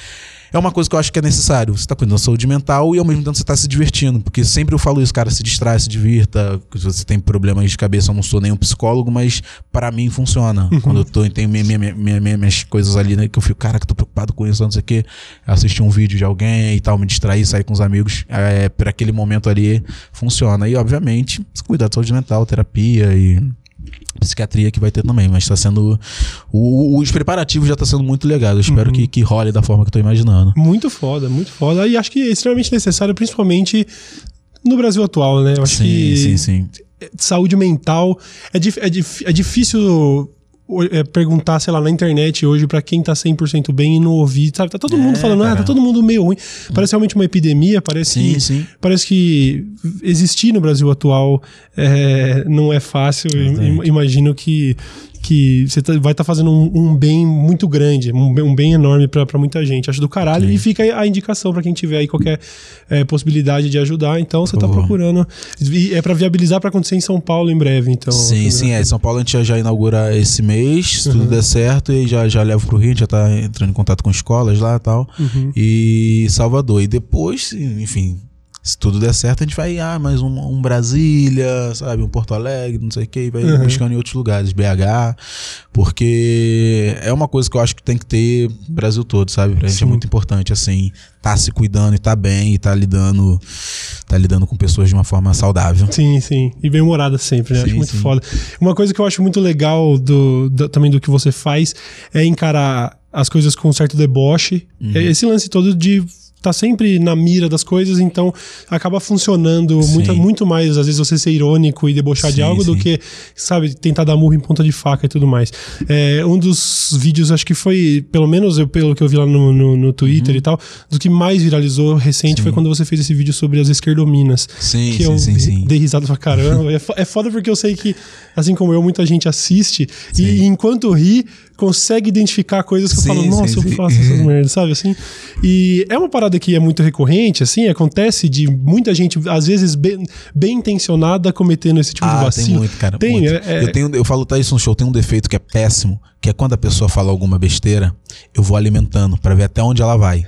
é uma coisa que eu acho que é necessário. Você está cuidando da saúde mental e ao mesmo tempo você está se divertindo. Porque sempre eu falo isso, cara, se distrai, se divirta. Se você tem problemas de cabeça, eu não sou nenhum psicólogo, mas para mim funciona. Uhum. Quando eu tô, tenho minha, minha, minha, minhas coisas ali, né, que eu fico, cara, que tô preocupado com isso, não sei o quê. Assistir um vídeo de alguém e tal, me distrair, sair com os amigos. É, para aquele momento ali, funciona. E, obviamente, cuidar da saúde mental, terapia e psiquiatria que vai ter também, mas está sendo. O, os preparativos já está sendo muito legal. Eu espero uhum. que, que role da forma que eu tô imaginando. Muito foda, muito foda. E acho que é extremamente necessário, principalmente no Brasil atual, né? Eu acho sim, que. Sim, sim. Saúde mental. É, é, é difícil é, perguntar, sei lá, na internet hoje para quem tá 100% bem e não ouvir, sabe? Tá todo é, mundo falando, cara. ah, tá todo mundo meio ruim. Parece realmente uma epidemia, parece sim, que sim. parece que existir no Brasil atual é, não é fácil. Imagino que que você tá, vai estar tá fazendo um, um, bem muito grande, um, um bem enorme para muita gente. Acho do caralho. Sim. E fica a indicação para quem tiver aí qualquer é, possibilidade de ajudar. Então você está procurando. E é para viabilizar para acontecer em São Paulo em breve. Então, sim, sim. É. São Paulo a gente já inaugura esse mês, se uhum. tudo der certo, e já, já levo pro Rio, já está entrando em contato com escolas lá e tal. Uhum. E Salvador. E depois, enfim, se tudo der certo, a gente vai, ah, mais um, um Brasília, sabe, um Porto Alegre, não sei o que, e vai uhum. buscando em outros lugares, BH, porque é uma coisa que eu acho que tem que ter no Brasil todo, sabe? Pra gente é muito importante, assim, tá se cuidando e tá bem e tá lidando, tá lidando com pessoas de uma forma saudável. Sim, sim. E bem humorada sempre, né? Sim, acho muito sim. foda. Uma coisa que eu acho muito legal do, do, também do que você faz é encarar as coisas com um certo deboche. Uhum. Esse lance todo de tá sempre na mira das coisas, então acaba funcionando muito, muito mais, às vezes, você ser irônico e debochar sim, de algo sim. do que, sabe, tentar dar murro em ponta de faca e tudo mais. É, um dos vídeos, acho que foi, pelo menos eu, pelo que eu vi lá no, no, no Twitter uhum. e tal, do que mais viralizou recente foi quando você fez esse vídeo sobre as esquerdominas. Sim, que sim, eu dei risada pra caramba. é, é foda porque eu sei que, assim como eu, muita gente assiste e enquanto ri, consegue identificar coisas que sim, eu falo, nossa, sim, eu faço essas merdas, sabe assim? E é uma parada que é muito recorrente, assim, acontece de muita gente, às vezes, bem, bem intencionada, cometendo esse tipo ah, de vacilo. Tem muito, cara. Tem, muito. É, é... Eu, tenho, eu falo, Tyson Show, tem um defeito que é péssimo, que é quando a pessoa fala alguma besteira, eu vou alimentando para ver até onde ela vai.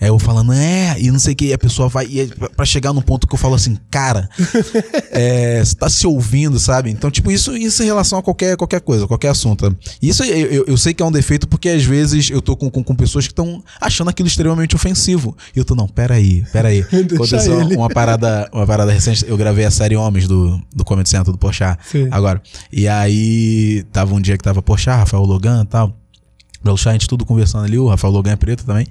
É eu falando, é, e não sei o que, e a pessoa vai. E é pra chegar no ponto que eu falo assim, cara, é, você tá se ouvindo, sabe? Então, tipo, isso, isso em relação a qualquer, qualquer coisa, qualquer assunto. Isso eu, eu, eu sei que é um defeito porque às vezes eu tô com, com, com pessoas que estão achando aquilo extremamente ofensivo. E eu tô, não, peraí, peraí. Aconteceu uma parada, uma parada recente, eu gravei a série Homens do, do Comedy Central do Porchat. Agora. E aí, tava um dia que tava Porchat, Rafael Logan e tal. Belo Chá, a gente tudo conversando ali, o Rafael Logan é preto também.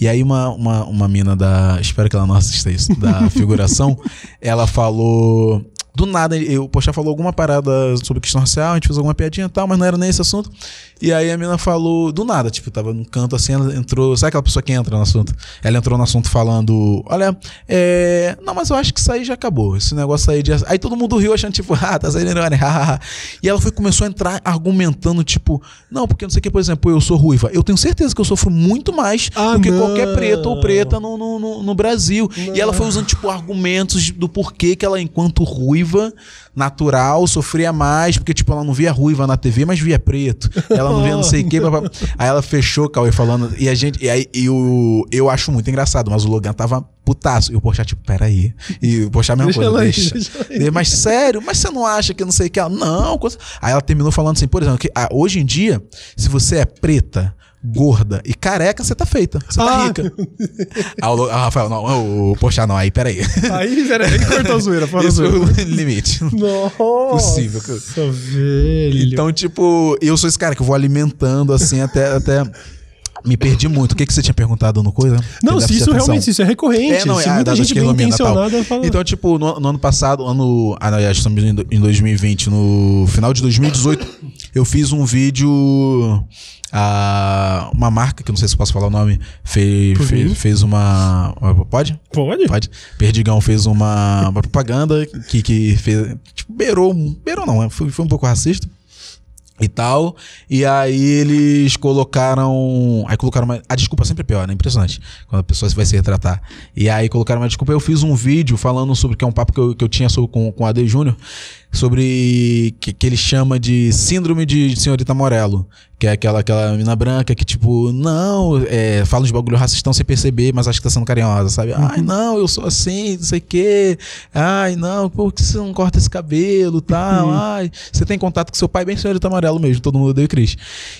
E aí uma, uma, uma mina da. Espero que ela não assista isso, da figuração, ela falou. Do nada, eu, poxa, falou alguma parada sobre questão racial, a gente fez alguma piadinha e tal, mas não era nem esse assunto. E aí a mina falou, do nada, tipo, tava num canto assim, ela entrou. Sabe aquela pessoa que entra no assunto? Ela entrou no assunto falando: Olha, é. Não, mas eu acho que isso aí já acabou. Esse negócio aí de. Aí todo mundo riu achando, tipo, ah, tá saindo irônia, E ela foi, começou a entrar argumentando, tipo, não, porque não sei o que, por exemplo, eu sou ruiva. Eu tenho certeza que eu sofro muito mais ah, do que não. qualquer preto ou preta no, no, no, no Brasil. Não. E ela foi usando, tipo, argumentos do porquê que ela, enquanto ruiva, natural, sofria mais, porque, tipo, ela não via ruiva na TV, mas via preto. Ela não via não sei o quê. Aí ela fechou, Cauê, falando. E a gente. E aí e o, eu acho muito engraçado, mas o Logan tava putaço. E o Pochá, tipo, peraí. E o Pochá a mesma coisa, deixa. deixa. Mas sério, mas você não acha que não sei o que? Ela, não. Aí ela terminou falando assim, por exemplo, que ah, hoje em dia, se você é preta, gorda e careca, você tá feita. Você tá ah, rica. ah, o, ah, Rafael, não, o Poxa, não, aí peraí. Aí, peraí, ele cortou a zoeira, fala Esse zoeira. o limite. Nossa, Possível. velho. Então, tipo, eu sou esse cara que eu vou alimentando assim até. até me perdi muito. O que, que você tinha perguntado no coisa? Não, se isso realmente isso é recorrente. É, não, se é, muita gente bem intencionada fala... Então, tipo, no, no, ano passado, ano. Ah, não, estamos em 2020, no final de 2018, eu fiz um vídeo a, uma marca, que eu não sei se posso falar o nome, fez, fez, fez uma. Pode? Pode. Pode. Perdigão fez uma, uma propaganda que, que fez. Tipo, beirou. Beirou não, foi, foi um pouco racista e tal. E aí eles colocaram. Aí colocaram uma. A desculpa sempre é pior, né? Impressionante. Quando a pessoa vai se retratar. E aí colocaram uma desculpa. Eu fiz um vídeo falando sobre. Que é um papo que eu, que eu tinha sobre, com, com a AD Júnior sobre que, que ele chama de síndrome de senhorita Morello, que é aquela aquela mina branca que tipo, não, é, fala uns bagulho racistão sem perceber, mas acho que tá sendo carinhosa, sabe? Uhum. Ai, não, eu sou assim, não sei o quê. Ai, não, por que você não corta esse cabelo, tal? Uhum. Ai, você tem contato com seu pai bem senhorita Amarelo mesmo, todo mundo o Cris.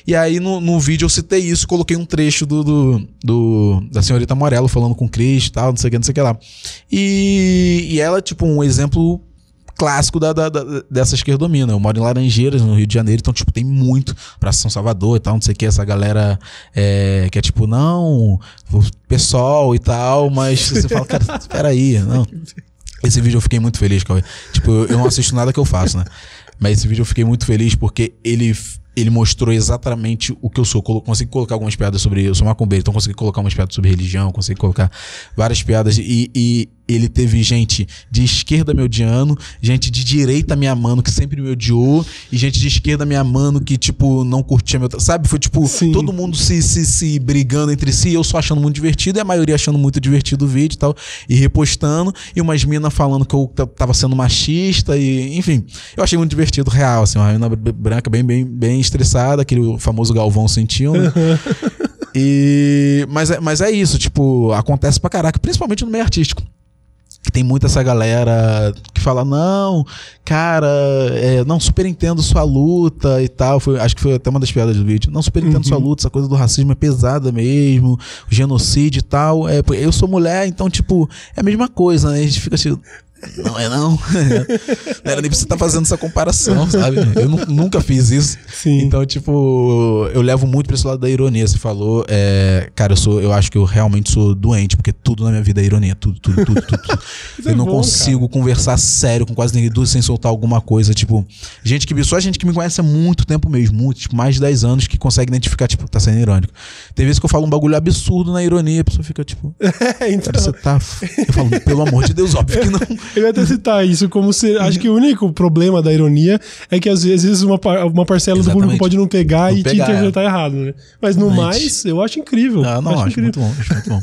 E aí no, no vídeo eu citei isso, coloquei um trecho do, do, do da senhorita Amarelo falando com o Cris, tal, não sei o que, não sei o que lá. E, e ela, tipo, um exemplo clássico da, da, da, dessa esquerdomina. Eu moro em Laranjeiras, no Rio de Janeiro, então, tipo, tem muito pra São Salvador e tal, não sei o que, essa galera é, que é tipo, não, pessoal e tal, mas você fala, cara, peraí, não. Esse vídeo eu fiquei muito feliz, Cauê. Tipo, eu não assisto nada que eu faço, né? Mas esse vídeo eu fiquei muito feliz porque ele ele mostrou exatamente o que eu sou. Consegui colocar algumas piadas sobre. Eu sou macumbeiro, então consegui colocar umas piadas sobre religião, consegui colocar várias piadas. E, e ele teve gente de esquerda me odiando, gente de direita me amando, que sempre me odiou, e gente de esquerda me amando, que, tipo, não curtia meu. Sabe? Foi tipo, Sim. todo mundo se, se, se brigando entre si, eu só achando muito divertido, e a maioria achando muito divertido o vídeo e tal, e repostando, e umas minas falando que eu tava sendo machista, e enfim. Eu achei muito divertido, real, assim, uma mina branca bem, bem, bem estressada, aquele famoso Galvão sentiu, né? e, mas, é, mas é isso, tipo, acontece pra caraca, principalmente no meio artístico que tem muita essa galera que fala, não, cara, é, não, super entendo sua luta e tal. Foi, acho que foi até uma das piadas do vídeo. Não, super entendo uhum. sua luta, essa coisa do racismo é pesada mesmo, genocídio e tal. É, eu sou mulher, então, tipo, é a mesma coisa, né? A gente fica assim, não é não. não era nem pra você estar tá fazendo essa comparação, sabe? Eu nunca fiz isso. Sim. Então, tipo, eu levo muito pra esse lado da ironia. Você falou, é, cara, eu sou, eu acho que eu realmente sou doente, porque tudo na minha vida é ironia. Tudo, tudo, tudo, tudo. tudo. eu é não bom, consigo cara. conversar sério com quase ninguém sem soltar alguma coisa. Tipo, gente que só gente que me conhece há muito tempo mesmo, muito, tipo, mais de 10 anos, que consegue identificar, tipo, tá sendo irônico. Tem vezes que eu falo um bagulho absurdo na ironia, a pessoa fica, tipo, é, então... você tá. Eu falo, pelo amor de Deus, óbvio que não. Eu ia até citar isso como se. Acho que o único problema da ironia é que às vezes uma, uma parcela Exatamente. do público pode não pegar não e pegar, te interpretar é. errado, né? Mas no mais, eu acho incrível. Ah, não, acho, acho incrível. muito bom. Acho muito bom.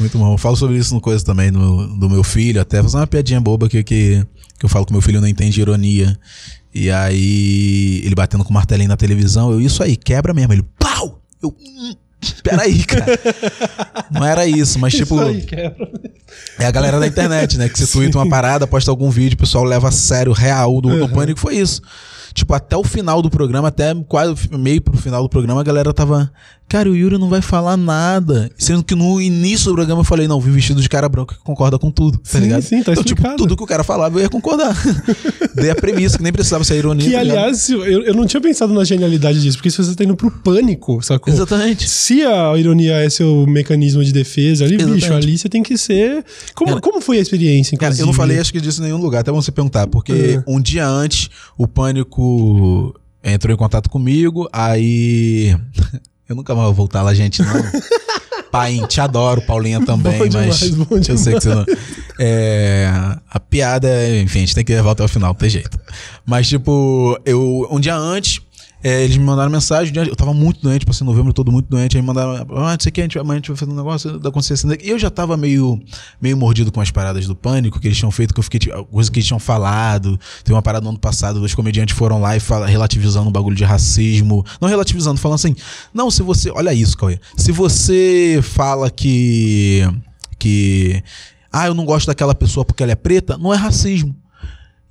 muito bom. Eu falo sobre isso no coisa também, no, do meu filho, até fazer uma piadinha boba que, que, que eu falo que meu filho não entende ironia. E aí, ele batendo com o martelinho na televisão, eu, isso aí, quebra mesmo. Ele, pau! Eu, hum. Peraí, cara. Não era isso, mas tipo. Isso aí, é a galera da internet, né? Que você twitta uma parada, posta algum vídeo, o pessoal leva a sério, real do, uhum. do pânico, foi isso. Tipo, até o final do programa, até quase meio pro final do programa, a galera tava. Cara, o Yuri não vai falar nada. Sendo que no início do programa eu falei, não, vim vestido de cara branco que concorda com tudo, tá sim, ligado? Sim, tá então, tipo, tudo que o cara falava eu ia concordar. Dei a premissa, que nem precisava ser ironia. Que, tá aliás, eu, eu não tinha pensado na genialidade disso, porque se você tá indo pro pânico, sacou? Exatamente. Se a ironia é seu mecanismo de defesa ali, Exatamente. bicho, ali você tem que ser. Como, cara, como foi a experiência, inclusive? Cara, eu não falei, acho que disso em nenhum lugar, até você perguntar, porque uhum. um dia antes, o pânico entrou em contato comigo, aí. Eu nunca mais vou voltar lá, gente, não. Pai, te adoro, Paulinha também, bom demais, mas bom eu sei que você não. É, a piada, enfim, a gente tem que levar até o final, não tem jeito. Mas, tipo, eu um dia antes, é, eles me mandaram mensagem, eu tava muito doente, passei novembro todo muito doente, aí me mandaram, ah, não sei o que, amanhã a gente vai fazer um negócio da consciência. E eu já tava meio, meio mordido com as paradas do pânico que eles tinham feito, que eu fiquei, tipo, coisa que eles tinham falado. Tem uma parada no ano passado, dois comediantes foram lá e fala, relativizando um bagulho de racismo. Não relativizando, falando assim, não, se você, olha isso, Cauê, se você fala que, que, ah, eu não gosto daquela pessoa porque ela é preta, não é racismo.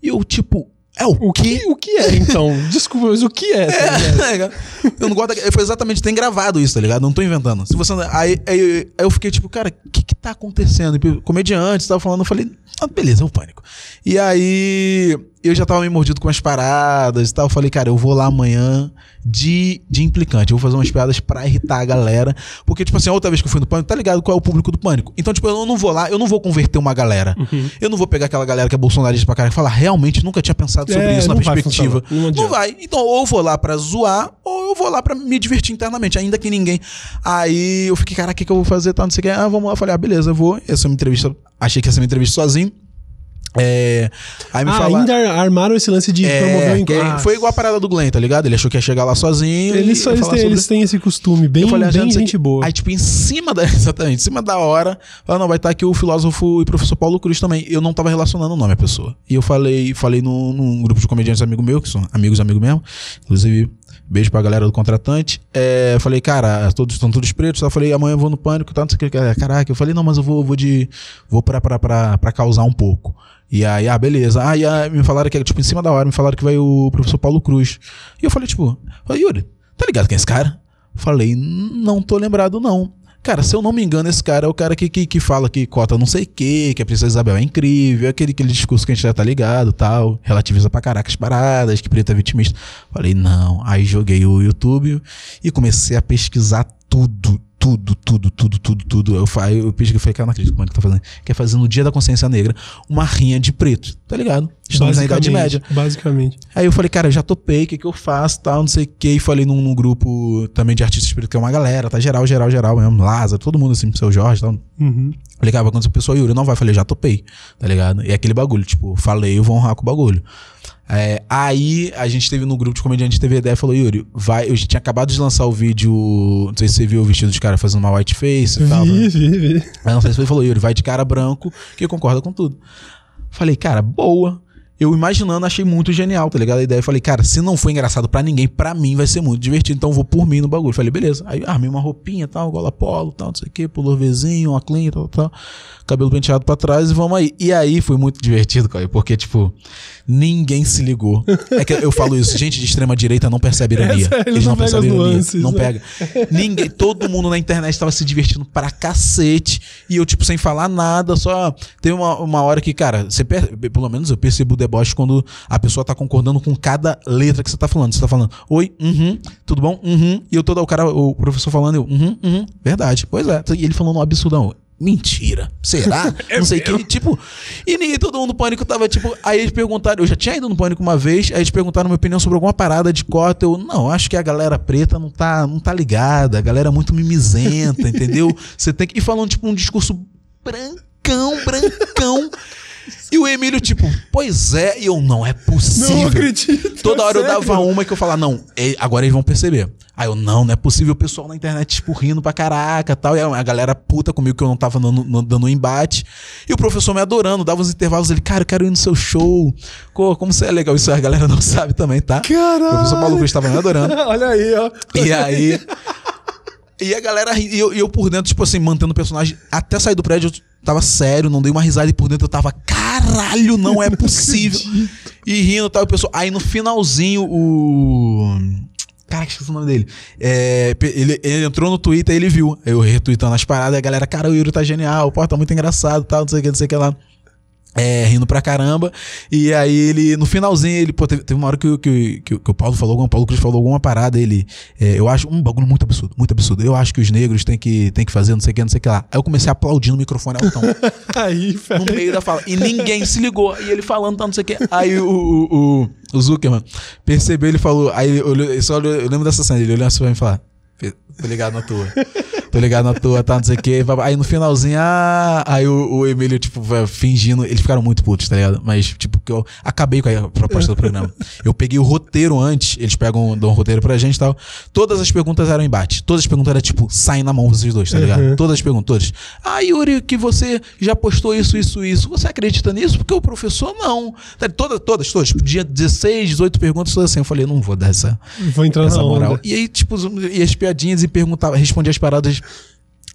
E eu, tipo, é o, o que? O que é, então? Desculpa, mas o que é? Tá é, eu não gosto. Foi exatamente, tem gravado isso, tá ligado? Não tô inventando. Se você. Aí, aí, aí eu fiquei tipo, cara, o que que tá acontecendo? E, comediante, tava falando, eu falei, ah, beleza, é o pânico. E aí eu já tava meio mordido com as paradas e tal. Eu falei, cara, eu vou lá amanhã de, de implicante. Eu vou fazer umas piadas pra irritar a galera. Porque, tipo assim, a outra vez que eu fui no Pânico, tá ligado qual é o público do Pânico? Então, tipo, eu não vou lá, eu não vou converter uma galera. Uhum. Eu não vou pegar aquela galera que é bolsonarista pra cara e falar, realmente nunca tinha pensado sobre é, isso na perspectiva. Vai não, não, vai. Então, ou eu vou lá pra zoar, ou eu vou lá pra me divertir internamente, ainda que ninguém. Aí eu fiquei, cara, o que, que eu vou fazer? Tá, não sei o que. Ah, vamos lá. Eu falei, ah, beleza, eu vou. Essa é uma entrevista. Achei que ia ser uma entrevista sozinho. É, aí me ah, fala, ainda armaram esse lance de é, promover o encontro. Foi igual a parada do Glenn, tá ligado? Ele achou que ia chegar lá sozinho. Eles, só, eles, têm, eles têm esse costume, bem, falei, ah, bem gente boa. Aí, tipo, em cima da. Exatamente, em cima da hora, fala, não, vai estar aqui o filósofo e professor Paulo Cruz também. Eu não tava relacionando o nome à pessoa. E eu falei, falei num, num grupo de comediantes amigo meu, que são amigos, amigos mesmo. Inclusive, Beijo pra galera do contratante. É, falei, cara, todos estão todos pretos. Eu falei, amanhã eu vou no pânico, tá, não sei o que. Caraca, eu falei, não, mas eu vou, vou de. Vou pra, pra, pra, pra causar um pouco. E aí, ah, beleza. Ah, e aí, me falaram que, tipo, em cima da hora, me falaram que vai o professor Paulo Cruz. E eu falei, tipo, falei, Yuri, tá ligado quem é esse cara? Falei, não tô lembrado, não. Cara, se eu não me engano, esse cara é o cara que, que, que fala que cota não sei o que, que a Princesa Isabel é incrível, aquele, aquele discurso que a gente já tá ligado tal, relativiza pra caraca as paradas, que preta é vitimista. Falei, não. Aí joguei o YouTube e comecei a pesquisar tudo, tudo, tudo, tudo, tudo, tudo. Eu, eu, eu pesquei, falei, cara, não acredito como é que tá fazendo. Quer fazer no dia da consciência negra uma rinha de preto, tá ligado? Estamos na Idade Média. Basicamente. Aí eu falei, cara, eu já topei, o que, que eu faço, tal, não sei o que. E falei num, num, grupo também de artistas pretos, que é uma galera, tá geral, geral, geral mesmo. Lázaro, todo mundo assim, seu Jorge, tal. Uhum. Falei, cara, quando o pessoal Yuri não vai, falei, já topei, tá ligado? E é aquele bagulho, tipo, falei, eu vou honrar com o bagulho. É, aí a gente teve no grupo de comediantes teve ideia e falou, Yuri, vai. Eu já tinha acabado de lançar o vídeo. Não sei se você viu o vestido de cara fazendo uma white face e tal. Vi, né? vi, vi. Aí não sei se você falou, Yuri, vai de cara branco, que concorda com tudo. Falei, cara, boa eu imaginando, achei muito genial, tá ligado? A ideia, eu falei, cara, se não for engraçado para ninguém, para mim vai ser muito divertido, então eu vou por mim no bagulho. Falei, beleza. Aí armei uma roupinha, tal, gola polo, tal, não sei o que, pulloverzinho, uma clean, tal, tal, cabelo penteado para trás e vamos aí. E aí foi muito divertido, cara, porque, tipo, ninguém se ligou. É que eu falo isso, gente de extrema direita não percebe ironia. É, eles, não, não percebem ironia, nuances, não né? pega. Ninguém, todo mundo na internet tava se divertindo pra cacete e eu, tipo, sem falar nada, só tem uma, uma hora que, cara, você, pelo menos eu percebo o deboche quando a pessoa tá concordando com cada letra que você tá falando. Você tá falando, oi, uhum, tudo bom? Uhum. E eu todo o cara, o professor falando, eu, uhum, uhum, verdade. Pois é. E ele falando um absurdão. Mentira. Será? é não sei o que. Tipo, e nem todo mundo pânico tava, tipo, aí eles perguntaram, eu já tinha ido no pânico uma vez, aí eles perguntaram minha opinião sobre alguma parada de cota. Eu, não, acho que a galera preta não tá, não tá ligada, a galera é muito mimizenta, entendeu? Você tem que. E falando, tipo, um discurso brancão, brancão. E o Emílio, tipo, pois é, e eu, não é possível. Não acredito. Toda hora sério? eu dava uma que eu falava, não, agora eles vão perceber. Aí eu, não, não é possível. O pessoal na internet, tipo, rindo pra caraca tal. E a galera puta comigo que eu não tava dando, dando um embate. E o professor me adorando, dava uns intervalos. Ele, cara, eu quero ir no seu show. Pô, como você é legal. Isso a galera não sabe também, tá? Caralho. O professor Paulo Cruz tava me adorando. Olha aí, ó. E aí. E a galera, e eu, eu por dentro, tipo assim, mantendo o personagem. Até sair do prédio, eu tava sério, não dei uma risada e por dentro eu tava, caralho, não é possível. e rindo e tal, o pessoal. Aí no finalzinho, o. Cara, que esqueci o nome dele. É, ele, ele, entrou no Twitter e ele viu. Eu retweetando as paradas e a galera, cara, o Yuri tá genial, pô, tá muito engraçado, tal, não sei o que, não sei o que lá. É, rindo pra caramba. E aí ele, no finalzinho, ele, pô, teve, teve uma hora que, que, que, que o Paulo falou, o Paulo Cruz falou alguma parada, ele, é, eu acho um bagulho muito absurdo, muito absurdo. Eu acho que os negros têm que, têm que fazer não sei o que, não sei o que lá. Aí eu comecei a aplaudir no microfone altão. aí, No meio da fala. E ninguém se ligou. E ele falando, tá, não sei o que. Aí o, o, o, o Zuckerman percebeu, ele falou, aí eu, só, eu lembro dessa cena, ele olhou assim pra mim e falou, tô ligado na tua tô ligado na tua, tá, não sei o quê. Aí no finalzinho, ah, aí o, o Emílio, tipo, fingindo. Eles ficaram muito putos, tá ligado? Mas, tipo, que eu acabei com a proposta do programa. Eu peguei o roteiro antes, eles pegam, dão um roteiro pra gente e tal. Todas as perguntas eram embate. Todas as perguntas eram, tipo, saem na mão vocês dois, tá ligado? Uhum. Todas as perguntas, todas. Ah, Yuri, que você já postou isso, isso, isso. Você acredita nisso? Porque o professor não. Tá, todas, todas, todas. Tipo, dia 16, 18 perguntas, todas assim. Eu falei, não vou dar essa. Vou entrar essa moral. Onda. E aí, tipo, e as piadinhas e perguntava, respondia as paradas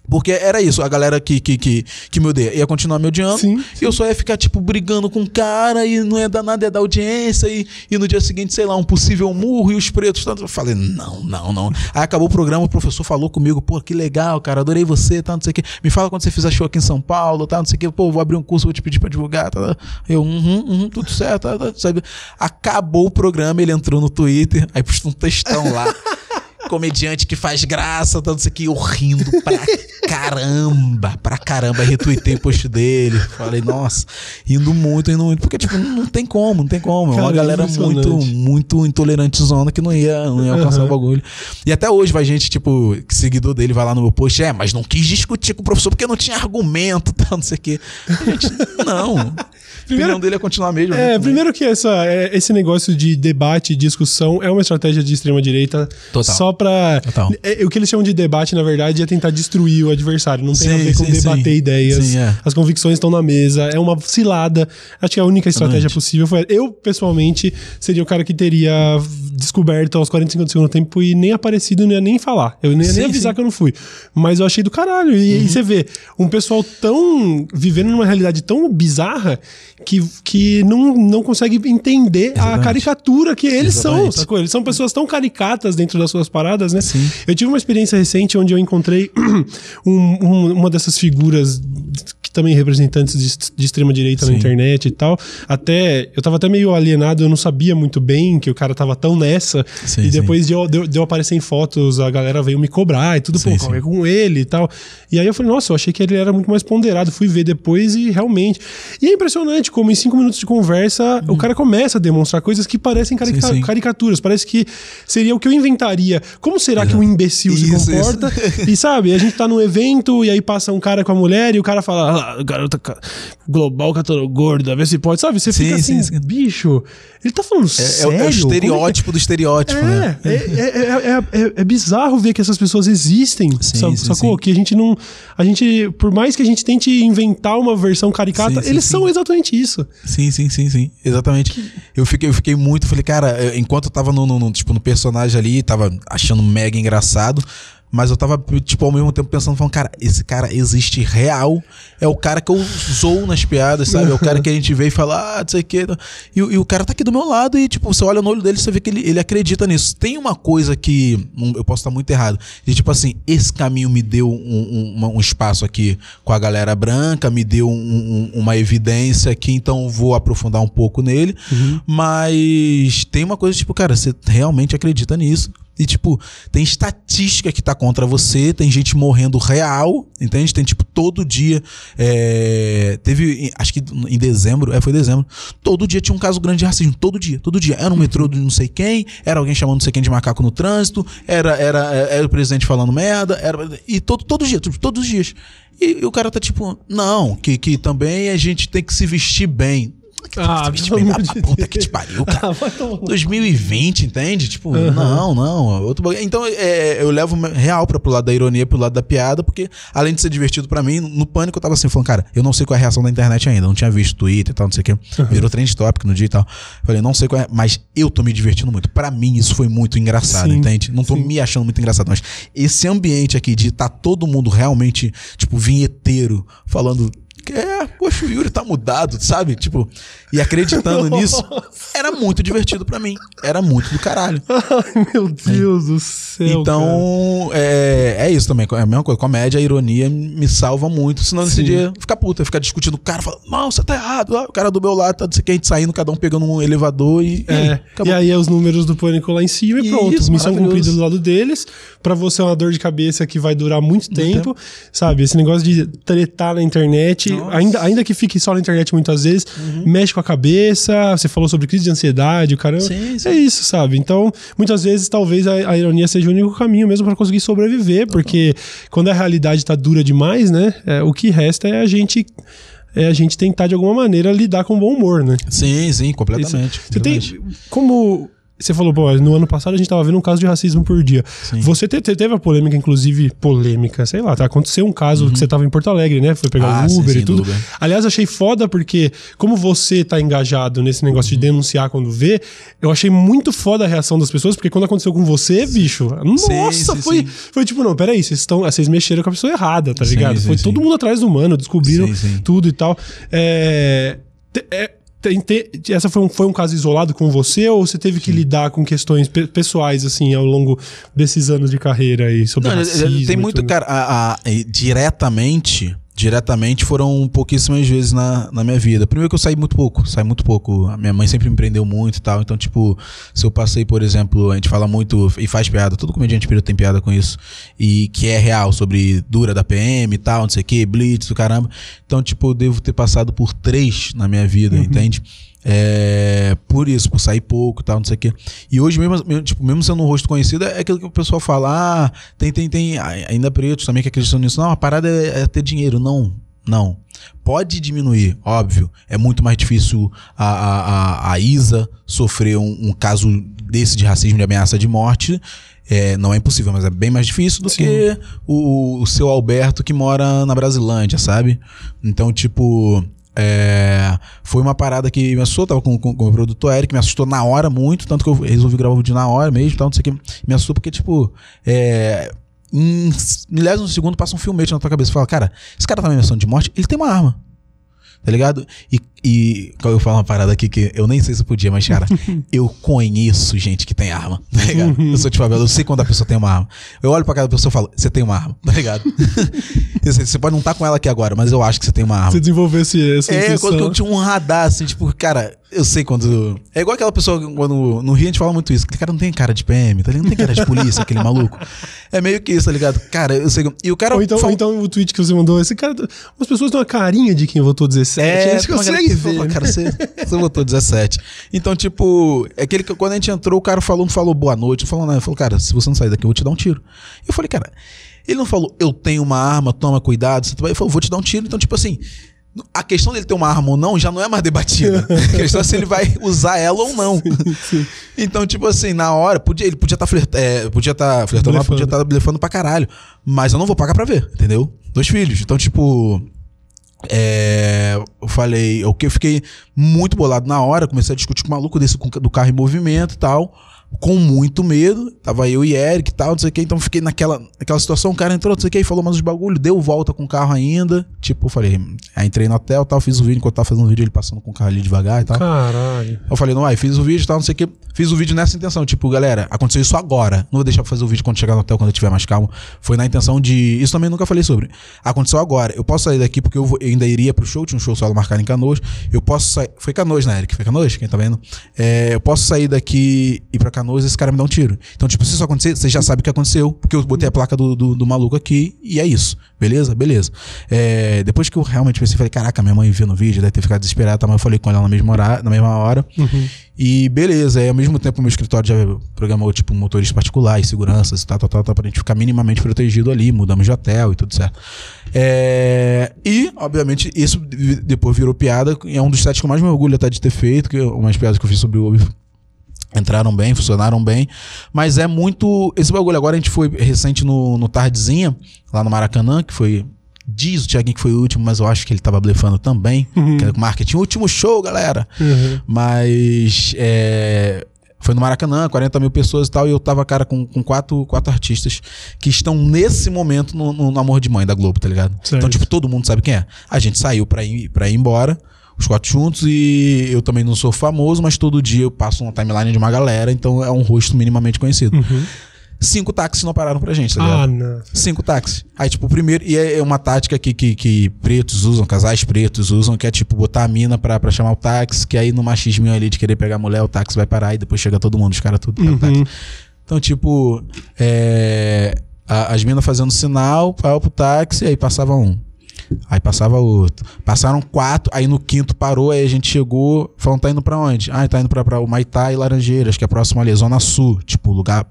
porque era isso, a galera que, que, que, que me odeia ia continuar me odiando. Sim, sim. E eu só ia ficar, tipo, brigando com o cara e não ia dar nada, ia dar audiência. E, e no dia seguinte, sei lá, um possível murro e os pretos. Tanto. Eu falei, não, não, não. Aí acabou o programa, o professor falou comigo, pô, que legal, cara, adorei você, tá, não sei o quê. Me fala quando você fizer show aqui em São Paulo, tá, não sei o quê. Pô, vou abrir um curso, vou te pedir pra divulgar. Tá. Eu, uhum, uhum, tudo certo, tá, tá, sabe? Acabou o programa, ele entrou no Twitter, aí postou um textão lá. comediante que faz graça, tanto isso aqui, eu rindo pra caramba, pra caramba. Retuitei o post dele. Falei, nossa, rindo muito, rindo muito. Porque, tipo, não tem como, não tem como. É uma galera muito, muito intolerante zona que não ia, não ia alcançar uhum. o bagulho. E até hoje vai gente, tipo, seguidor dele vai lá no meu post, é, mas não quis discutir com o professor porque não tinha argumento, tal, não sei o quê. Gente, não. Primeiro, opinião dele é continuar mesmo. É, né, primeiro que essa, é, esse negócio de debate, discussão, é uma estratégia de extrema-direita. Total. Só pra. Total. É, o que eles chamam de debate, na verdade, é tentar destruir o adversário. Não tem sim, a ver com sim, debater sim. ideias. Sim, é. As convicções estão na mesa. É uma cilada. Acho que a única estratégia possível foi. Eu, pessoalmente, seria o cara que teria descoberto aos 45 do segundo tempo e nem aparecido, não ia nem falar. Eu nem ia nem avisar que eu não fui. Mas eu achei do caralho. E, uhum. e você vê, um pessoal tão. vivendo numa realidade tão bizarra que, que não, não consegue entender Exatamente. a caricatura que eles Exatamente. são, sacou? Eles são pessoas tão caricatas dentro das suas paradas, né? Sim. Eu tive uma experiência recente onde eu encontrei um, um, uma dessas figuras também representantes de, de extrema direita Sim. na internet e tal. Até eu tava até meio alienado, eu não sabia muito bem que o cara tava tão nessa. Sim, e depois de eu, de, de eu aparecer em fotos, a galera veio me cobrar e tudo, sim, pô, é com ele e tal. E aí eu falei, nossa, eu achei que ele era muito mais ponderado. Fui ver depois e realmente. E é impressionante como em cinco minutos de conversa uhum. o cara começa a demonstrar coisas que parecem carica sim, caricaturas. Parece que seria o que eu inventaria. Como será Exato. que um imbecil isso, se comporta? Isso. E sabe, a gente tá num evento e aí passa um cara com a mulher e o cara fala, garota global catando gorda, vê se pode, sabe? Você sim, fica assim, sim, sim. bicho, ele tá falando é, sério? É, é o estereótipo é do estereótipo, é, né? É, é, é, bizarro ver que essas pessoas existem, sim, sacou? Que a gente não... A gente, por mais que a gente tente inventar uma versão caricata, eles são exatamente isso. Sim, sim, sim, sim. Exatamente. Eu fiquei, eu fiquei muito, falei, cara, enquanto eu tava no, no, no, tipo, no personagem ali, tava achando mega engraçado, mas eu tava, tipo, ao mesmo tempo pensando, falando, cara, esse cara existe real. É o cara que eu zoo nas piadas, sabe? É o cara que a gente vê e fala, ah, não sei o quê. E, e, o cara tá aqui do meu lado e, tipo, você olha no olho dele e você vê que ele, ele acredita nisso. Tem uma coisa que, eu posso estar muito errado, de tipo assim, esse caminho me deu um, um, um espaço aqui com a galera branca, me deu um, uma evidência aqui, então vou aprofundar um pouco nele. Uhum. Mas tem uma coisa, tipo, cara, você realmente acredita nisso. E, tipo, tem estatística que tá contra você, tem gente morrendo real, entende? Tem, tipo, todo dia. É, teve, acho que em dezembro, é, foi dezembro. Todo dia tinha um caso grande de racismo. Todo dia, todo dia. Era no metrô de não sei quem, era alguém chamando não sei quem de macaco no trânsito, era, era, era o presidente falando merda, era. E todo, todo dia, tipo, todos os dias. E, e o cara tá tipo, não, que, que também a gente tem que se vestir bem. Ah, pelo amor de puta que te pariu, cara. Ah, 2020, entende? Tipo, uhum. não, não. Outro... Então, é, eu levo real pra, pro lado da ironia, pro lado da piada, porque além de ser divertido pra mim, no pânico eu tava assim, falando, cara, eu não sei qual é a reação da internet ainda. Não tinha visto Twitter e tal, não sei o quê. Virou trend topic no dia e tal. Falei, não sei qual é, mas eu tô me divertindo muito. Pra mim, isso foi muito engraçado, sim, entende? Não tô sim. me achando muito engraçado, mas esse ambiente aqui de tá todo mundo realmente, tipo, vinheteiro, falando É, poxa, o Yuri tá mudado, sabe? Tipo, e acreditando nisso, era muito divertido para mim. Era muito do caralho. Ai, meu Deus é. do céu. Então, é, é isso também. É a mesma coisa. Comédia, a ironia me salva muito. Senão, nesse dia, ficar puta, ficar discutindo com o cara, falando, não, você tá errado. O cara do meu lado, tá, que, a gente saindo, cada um pegando um elevador e. É. E, e aí é os números do pânico lá em cima e pronto. Isso, missão cumprida do lado deles. para você é uma dor de cabeça que vai durar muito tempo, tempo. Sabe? Esse negócio de tretar na internet, ainda, ainda que fique só na internet muitas vezes, uhum. mexe com a cabeça. Você falou sobre crise de ansiedade, o cara. Sim, sim. É isso, sabe? Então, muitas vezes, talvez a, a ironia seja o único caminho mesmo para conseguir sobreviver, porque quando a realidade tá dura demais, né? É, o que resta é a gente é a gente tentar de alguma maneira lidar com bom humor, né? Sim, sim, completamente. Você tem como você falou, pô, no ano passado a gente tava vendo um caso de racismo por dia. Sim. Você te, te, teve a polêmica, inclusive, polêmica, sei lá, tá? Aconteceu um caso uhum. que você tava em Porto Alegre, né? Foi pegar ah, o Uber sim, e tudo. Uber. Aliás, achei foda porque, como você tá engajado nesse negócio uhum. de denunciar quando vê, eu achei muito foda a reação das pessoas, porque quando aconteceu com você, bicho, nossa, foi, foi tipo, não, peraí, vocês estão. Vocês mexeram com a pessoa errada, tá ligado? foi todo mundo atrás do mano, descobriram tudo e tal. É. é essa foi um, foi um caso isolado com você ou você teve que Sim. lidar com questões pe pessoais, assim, ao longo desses anos de carreira aí, sobre Não, racismo? Tem muito, cara, a, a, diretamente diretamente foram pouquíssimas vezes na, na minha vida. Primeiro que eu saí muito pouco, saí muito pouco. A minha mãe sempre me prendeu muito e tal. Então, tipo, se eu passei, por exemplo, a gente fala muito e faz piada, todo comediante período tem piada com isso. E que é real, sobre dura da PM e tal, não sei o que, blitz, do caramba. Então, tipo, eu devo ter passado por três na minha vida, uhum. entende? É, por isso, por sair pouco e tal, não sei o quê. E hoje, mesmo, tipo, mesmo sendo um rosto conhecido, é aquilo que o pessoal fala, ah, tem, tem, tem ainda pretos também que acreditam nisso. Não, a parada é, é ter dinheiro. Não, não. Pode diminuir, óbvio. É muito mais difícil a, a, a Isa sofrer um, um caso desse de racismo, de ameaça de morte. É, não é impossível, mas é bem mais difícil do Sim. que o, o seu Alberto que mora na Brasilândia, sabe? Então, tipo, é, foi uma parada que me assustou, tava com, com, com o produtor Eric, me assustou na hora muito, tanto que eu resolvi gravar o vídeo na hora mesmo, tal, não sei o que. Me assustou porque, tipo, é, em milésimos de segundo passa um filmete na tua cabeça e fala, cara, esse cara tá na menção de morte, ele tem uma arma. Tá ligado? E, e eu falo uma parada aqui que eu nem sei se eu podia, mas, cara, eu conheço gente que tem arma, tá ligado? Eu sou de favela, eu sei quando a pessoa tem uma arma. Eu olho pra cada pessoa e falo, você tem uma arma, tá ligado? você pode não estar tá com ela aqui agora, mas eu acho que você tem uma arma. Você desenvolveu esse, essa É, quando eu tinha um radar, assim, tipo, cara, eu sei quando. É igual aquela pessoa, quando no Rio a gente fala muito isso. Aquele cara não tem cara de PM, tá ligado? Não tem cara de polícia, aquele maluco. É meio que isso, tá ligado? Cara, eu sei. E o cara. Ou então, fala... ou então o tweet que você mandou, esse cara. As pessoas têm uma carinha de quem votou 17. É, você consegue ver. Fala, cara, você, você votou 17. Então, tipo, é aquele que quando a gente entrou, o cara falou, não falou boa noite, não falou nada. Ele falou, cara, se você não sair daqui, eu vou te dar um tiro. Eu falei, cara. Ele não falou, eu tenho uma arma, toma cuidado. Ele falou, vou te dar um tiro. Então, tipo assim, a questão dele ter uma arma ou não já não é mais debatida. a questão é se ele vai usar ela ou não. Sim, sim. Então, tipo assim, na hora, podia, ele podia estar tá é, podia tá flertando, podia estar tá blefando pra caralho. Mas eu não vou pagar pra ver, entendeu? Dois filhos. Então, tipo. É, eu falei, eu, eu fiquei muito bolado na hora, comecei a discutir com o maluco desse do carro em movimento e tal com muito medo. Tava eu e Eric e tal, não sei o que. Então fiquei naquela, naquela situação. O cara entrou, não sei o que, falou mais os bagulho, deu volta com o carro ainda. Tipo, eu falei, aí entrei no hotel tal, fiz o vídeo. Enquanto tava fazendo o vídeo, ele passando com o carro ali devagar e tal. Caralho. Eu falei, não, aí fiz o vídeo e tal, não sei o que. Fiz o vídeo nessa intenção. Tipo, galera, aconteceu isso agora. Não vou deixar pra fazer o vídeo quando chegar no hotel, quando eu tiver mais calmo. Foi na intenção de. Isso também nunca falei sobre. Aconteceu agora. Eu posso sair daqui porque eu, vou, eu ainda iria pro show, tinha um show solo marcado em Canoas. Eu posso sair. Foi Canoas, né, Eric? Foi Canoas? Quem tá vendo? É, eu posso sair daqui e ir pra Canoas esse cara me dá um tiro. Então, tipo, se isso acontecer, você já sabe o que aconteceu, porque eu botei a placa do, do, do maluco aqui e é isso. Beleza? Beleza. É, depois que eu realmente pensei, falei, caraca, minha mãe viu no vídeo, deve ter ficado desesperada, tá? mas eu falei com ela na mesma hora. Na mesma hora. Uhum. E beleza, aí ao mesmo tempo o meu escritório já programou, tipo, motorista particular e seguranças e tal, tal, tal, tal, pra gente ficar minimamente protegido ali, mudamos de hotel e tudo certo. É, e, obviamente, isso depois virou piada, é um dos sites que eu mais me orgulho até de ter feito, que umas piadas que eu fiz sobre o Uber entraram bem, funcionaram bem, mas é muito. Esse bagulho agora a gente foi recente no, no Tardezinha, lá no Maracanã, que foi. Diz o Thiaguinho que foi o último, mas eu acho que ele tava blefando também. Uhum. Que marketing, último show, galera. Uhum. Mas é, Foi no Maracanã, 40 mil pessoas e tal, e eu tava, cara, com, com quatro, quatro artistas que estão nesse momento no, no, no Amor de Mãe da Globo, tá ligado? Certo. Então, tipo, todo mundo sabe quem é. A gente saiu pra ir, pra ir embora, os quatro juntos, e eu também não sou famoso, mas todo dia eu passo uma timeline de uma galera, então é um rosto minimamente conhecido. Cinco táxis não pararam pra gente, tá ligado? Ah, não. Cinco táxis. Aí, tipo, o primeiro. E é uma tática que, que, que pretos usam, casais pretos usam, que é, tipo, botar a mina pra, pra chamar o táxi, que aí no machismo ali de querer pegar a mulher, o táxi vai parar e depois chega todo mundo, os caras tudo o táxi. Então, tipo, é, a- as minas fazendo sinal para pro táxi, aí passava um. Aí passava outro. Passaram quatro, aí no quinto parou, aí a gente chegou, falando, tá indo pra onde? Ah, tá indo pra, pra o Maitá e Laranjeiras, que é próximo ali, Zona Sul, tipo, lugar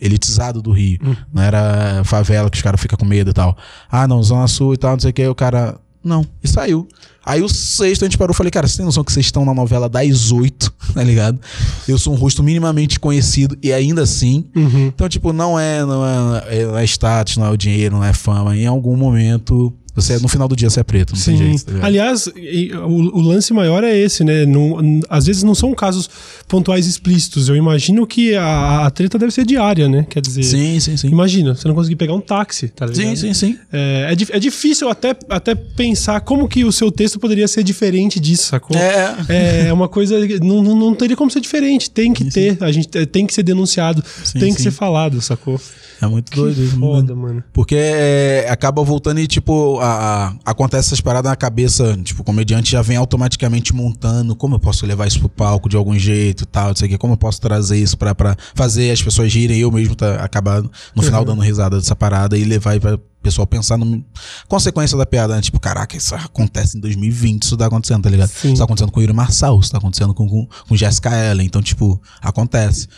elitizado do Rio. Não era favela que os caras ficam com medo e tal. Ah, não, Zona Sul e tal, não sei o que. Aí o cara, não, e saiu. Aí o sexto a gente parou e falei, cara, você tem noção que vocês estão na novela das oito, tá ligado? Eu sou um rosto minimamente conhecido e ainda assim. Então, tipo, não é, não é, não é status, não é o dinheiro, não é fama. Em algum momento, você, no final do dia, você é preto, não tem Sim. jeito. tá? Aliás, o, o lance maior é esse, né? Não- às vezes não são casos pontuais explícitos. Eu imagino que a, a treta deve ser diária, né? Quer dizer, Sim, sim, sim. imagina, você não conseguir pegar um táxi, tá ligado? Sim, sim, sim. É, é, é difícil até, até pensar como que o seu texto poderia ser diferente disso, sacou? É. É uma coisa. Não, não, não teria como ser diferente. Tem que ter. A gente é, tem que ser denunciado. Sim, tem que sim. ser falado, sacou? É muito doido isso. Foda, doido. mano. Porque é, acaba voltando e, tipo, a, a- acontece essas paradas na cabeça, tipo, o comediante já vem automaticamente montando como eu posso levar isso pro palco de algum jeito e tal, não sei o quê, como eu posso trazer isso pra, pra fazer as pessoas rirem, eu mesmo tá, acabar no final dando risada dessa parada e levar pra pessoal pensar na consequência da piada, né? Tipo, caraca, isso acontece em 2020, isso tá acontecendo, tá ligado? Sim. Isso tá acontecendo com o Yuri Marçal, isso tá acontecendo com, com, com Jessica Ellen, então, tipo, acontece.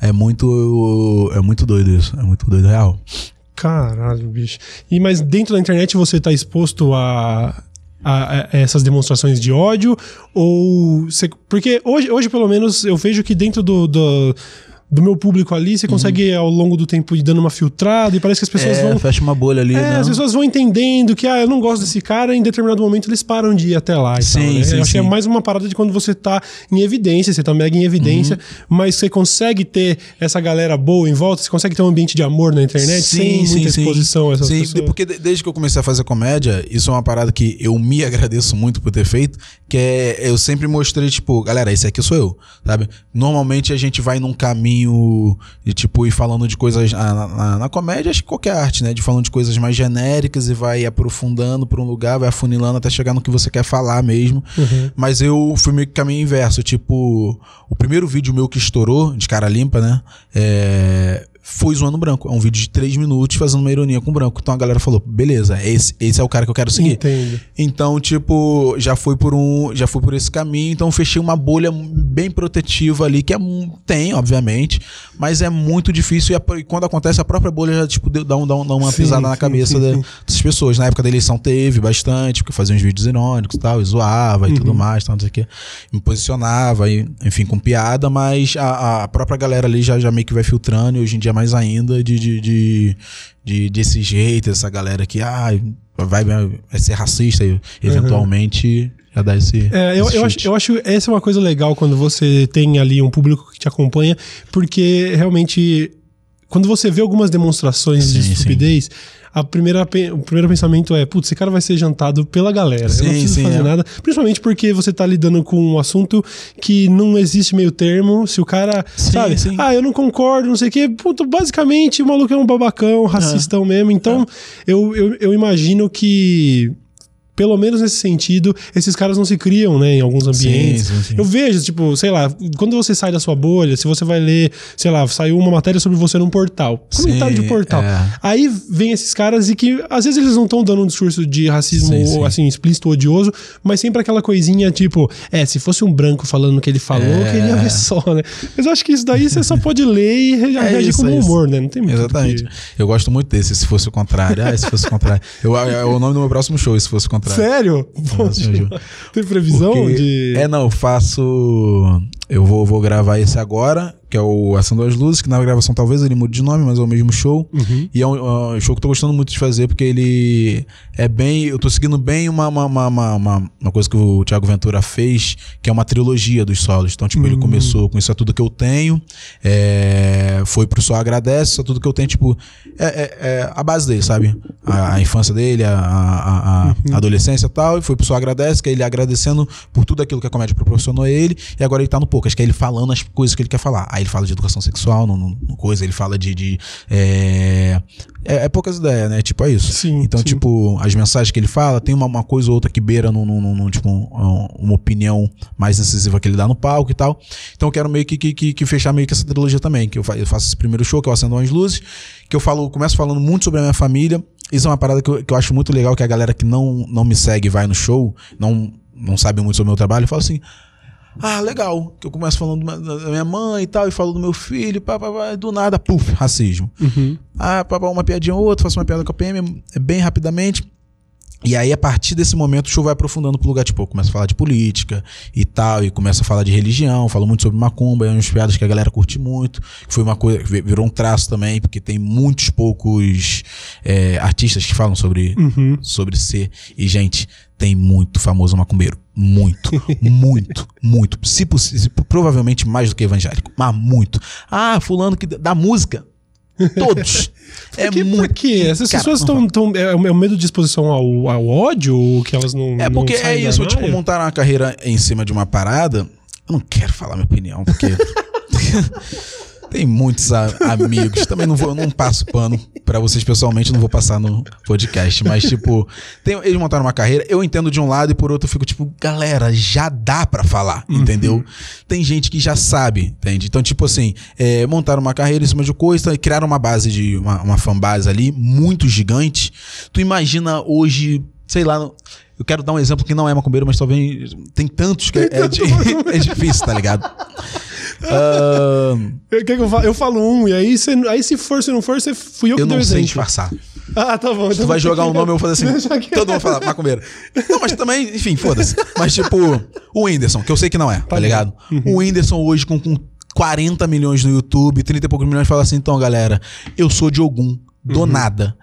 É muito, é muito doido isso, é muito doido real. Caralho, bicho. E mas dentro da internet você tá exposto a, a- a essas demonstrações de ódio? Ou. Você, porque hoje, hoje, pelo menos, eu vejo que dentro do. do do meu público ali, você consegue ao longo do tempo ir dando uma filtrada e parece que as pessoas Uhum. É, vão fecha uma bolha ali, É, né? as pessoas vão entendendo que, ah, eu não gosto desse cara, em determinado momento eles param de ir até lá e Sim, tal, né? sim, Eu acho que é sim. mais uma parada de quando você tá em evidência, você tá mega em evidência, Uhum. mas você consegue ter essa galera boa em volta, você consegue ter um ambiente de amor na internet sem muita exposição a essas sim, pessoas. porque de- desde que eu comecei a fazer comédia, isso é uma parada que eu me agradeço muito por ter feito, que é eu sempre mostrei, tipo, galera, esse aqui sou eu, sabe? Normalmente a gente vai num caminho de, tipo, ir falando de coisas na, na- na comédia, acho que qualquer arte, né? De falando de coisas mais genéricas e vai aprofundando por um lugar, vai afunilando até chegar no que você quer falar mesmo. Uhum. Mas eu fui meio que caminho inverso. Tipo, o primeiro vídeo meu que estourou, de cara limpa, né? É, foi zoando branco. É um vídeo de três minutos fazendo uma ironia com branco. Então a galera falou: beleza, esse, esse é o cara que eu quero seguir. Entendo. Então, tipo, já foi por um, já fui por esse caminho, então fechei uma bolha bem protetiva ali, que é tem, obviamente, mas é muito difícil e, quando acontece a própria bolha já tipo dá, um, dá, um- dá uma Sim, pisada na sim, cabeça sim, da- das pessoas. Na época da eleição teve bastante, porque fazia uns vídeos irônicos e tal, e zoava e Uhum. tudo mais, tal, não sei o quê. Me posicionava, e, enfim, com piada, mas a, a própria galera ali já, já meio que vai filtrando, e hoje em dia mais ainda, de, de, de, de- desse jeito, essa galera que, ah, vai, vai ser racista, eventualmente já dá esse. É, eu, esse eu, acho, eu acho essa é uma coisa legal quando você tem ali um público que te acompanha, porque realmente, quando você vê algumas demonstrações de Sim, sim. estupidez, a primeira, o primeiro pensamento é, putz, esse cara vai ser jantado pela galera. eu Sim, não preciso fazer é. nada. Principalmente porque você tá lidando com um assunto que não existe meio termo. Se o cara, sabe, ah, eu não concordo, não sei o quê, puto, basicamente o maluco é um babacão, racistão mesmo. Então, eu, eu, eu imagino que pelo menos nesse sentido, esses caras não se criam, né, em alguns ambientes. Sim, sim, sim. Eu vejo, tipo, sei lá, quando você sai da sua bolha, se você vai ler, sei lá, saiu uma matéria sobre você num portal, comentário de portal. é. Aí vem esses caras e que às vezes eles não estão dando um discurso de racismo Sim, sim. assim explícito odioso, mas sempre aquela coisinha tipo, é, se fosse um branco falando o que ele falou, É. eu queria ver só, né? Mas eu acho que isso daí você só pode ler e re- É reagir isso, como é isso. humor, né? Não tem muito Exatamente. que- Eu gosto muito desse, se fosse o contrário. Ah, se fosse o contrário. Eu, é o nome do meu próximo show, se fosse o contrário. Sério? Bom, Nossa, tem previsão Porque- de É, não, eu faço. Eu vou, vou gravar esse agora. que é o Acendo as Luzes, que na gravação talvez ele mude de nome, mas é o mesmo show. Uhum. E é um, um show que eu tô gostando muito de fazer, porque ele é bem. Eu tô seguindo bem uma, uma, uma, uma, uma coisa que o Thiago Ventura fez, que é uma trilogia dos solos. Então, tipo, ele Uhum. começou com Isso é Tudo Que Eu Tenho, é, foi pro Só Agradece, Isso é Tudo Que Eu Tenho, tipo, é, é- é a base dele, sabe? A, a infância dele, a, a, a- a adolescência e tal, e foi pro Só Agradece, que é ele agradecendo por tudo aquilo que a comédia proporcionou a ele, e agora ele tá no Poucas, que é ele falando as coisas que ele quer falar. Aí ele fala de educação sexual, no, no- no coisa, ele fala de. de é, é, é poucas ideias, né? Tipo, é isso. Sim, então, sim. tipo, as mensagens que ele fala, tem uma, uma coisa ou outra que beira num- num, tipo, um- uma opinião mais incisiva que ele dá no palco e tal. Então eu quero meio que, que, que, que fechar meio que essa trilogia também. Que eu, fa- eu faço esse primeiro show, que eu acendo umas luzes, que eu falo, começo falando muito sobre a minha família. Isso é uma parada que eu, que eu acho muito legal, que a galera que não, não me segue vai no show, não, não sabe muito sobre o meu trabalho, fala assim. Ah, legal. Que eu começo falando da minha mãe e tal, e falo do meu filho, pá, pá, pá, do nada, puf, racismo. Uhum. Ah, pá, pá, uma piadinha ou outra, faço uma piada com a PM, é bem rapidamente. E aí, a partir desse momento, o show vai aprofundando pro lugar, tipo, eu começo a falar de política e tal, e começo a falar de religião, falo muito sobre macumba, é umas piadas que a galera curte muito, que foi uma coisa, que virou um traço também, porque tem muitos poucos é, artistas que falam sobre, Uhum. sobre ser. E, gente, tem muito famoso macumbeiro. Muito, muito, muito. Se, se- provavelmente mais do que evangélico, mas muito. Ah, fulano que da música. Todos. é Por que, muito. por quê? Essas Cara, pessoas não estão. Tão, é, é o medo de exposição ao, ao ódio ou que elas não. É não porque é saem da isso, tipo, armário? montar uma carreira em cima de uma parada. Eu não quero falar minha opinião, porque. Tem muitos a- amigos. Também não vou, não passo pano pra vocês pessoalmente, não vou passar no podcast. Mas, tipo, tem- eles montaram uma carreira, eu entendo de um lado e por outro eu fico, tipo, galera, já dá pra falar, entendeu? Tem gente que já sabe, entende? Então, tipo assim, é, montaram uma carreira em cima de coisa, criaram uma base de. uma, uma fanbase ali, muito gigante. Tu imagina hoje, sei lá. Eu quero dar um exemplo que não é macumbeiro, mas talvez. Tem tantos que é, é é difícil, tá ligado? Ahn, Eu, quer que eu, falo? eu falo um, e aí, você, aí se for, se não for, você fui eu que eu não sei disfarçar. Ah, tá bom. Tu vai jogar um nome, eu vou fazer assim. Que- Todo mundo vai falar, macumbeiro. Não, mas também, enfim, foda-se. Mas, tipo, o Whindersson, que eu sei que não é, tá, bom. ligado? O Whindersson hoje com, com 40 milhões no YouTube, 30 e poucos milhões, fala assim: então, galera, eu sou de Ogum, do nada.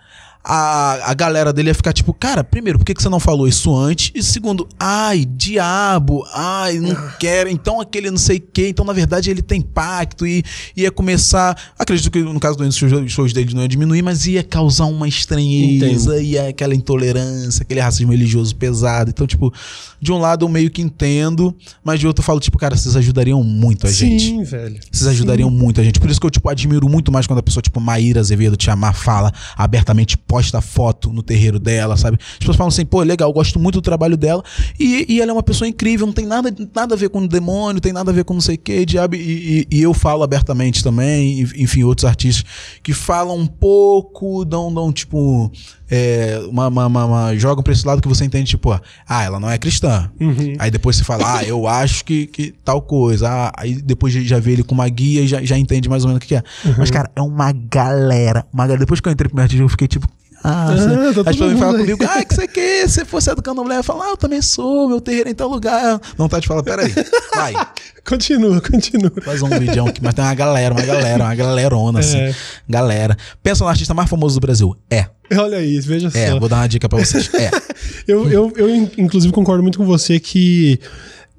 A, a galera dele ia ficar tipo, cara, primeiro, por que, que você não falou isso antes? E segundo, ai, diabo, ai, não quero, então aquele não sei o quê, então na verdade ele tem pacto e ia começar. Acredito que no caso do os shows dele não ia diminuir, mas ia causar uma estranheza, ia aquela intolerância, aquele racismo religioso pesado. Então, tipo, de um lado eu meio que entendo, mas de outro eu falo, tipo, cara, vocês ajudariam muito a gente. Sim, velho. Vocês ajudariam muito a gente. Por isso que eu, tipo, admiro muito mais quando a pessoa, tipo, Maíra Azevedo te amar, fala abertamente, posta foto no terreiro dela, sabe? As pessoas falam assim, pô, legal, gosto muito do trabalho dela. E, e ela é uma pessoa incrível, não tem nada, nada a ver com demônio, tem nada a ver com não sei o que, diabo. E, e- e eu falo abertamente também, enfim, outros artistas que falam um pouco, dão, dão tipo. é, uma, uma- uma- uma- jogam pra esse lado que você entende, tipo, ah, ela não é cristã. Uhum. Aí depois você fala, ah, eu acho que, que tal coisa. Ah, aí depois já- vê ele com uma guia e já, já entende mais ou menos o que que é. Mas, cara, é uma galera. Uma galera. Depois que eu entrei pro meu artista, eu fiquei tipo. Ah, Ah, você... tá as pessoas falam aí. comigo, ah, que você quer? Se fosse educando mulher, eu falo, ah, eu também sou, meu terreiro é em tal lugar. Não tá de falar, peraí, vai, Continua, continua. faz um vídeo aqui, mas tem uma galera, uma galera, uma galerona, assim. É. Galera. Pensa no artista mais famoso do Brasil. É, Olha isso, veja é, só. vou dar uma dica pra vocês. É. Eu, eu, eu, in- inclusive, concordo muito com você que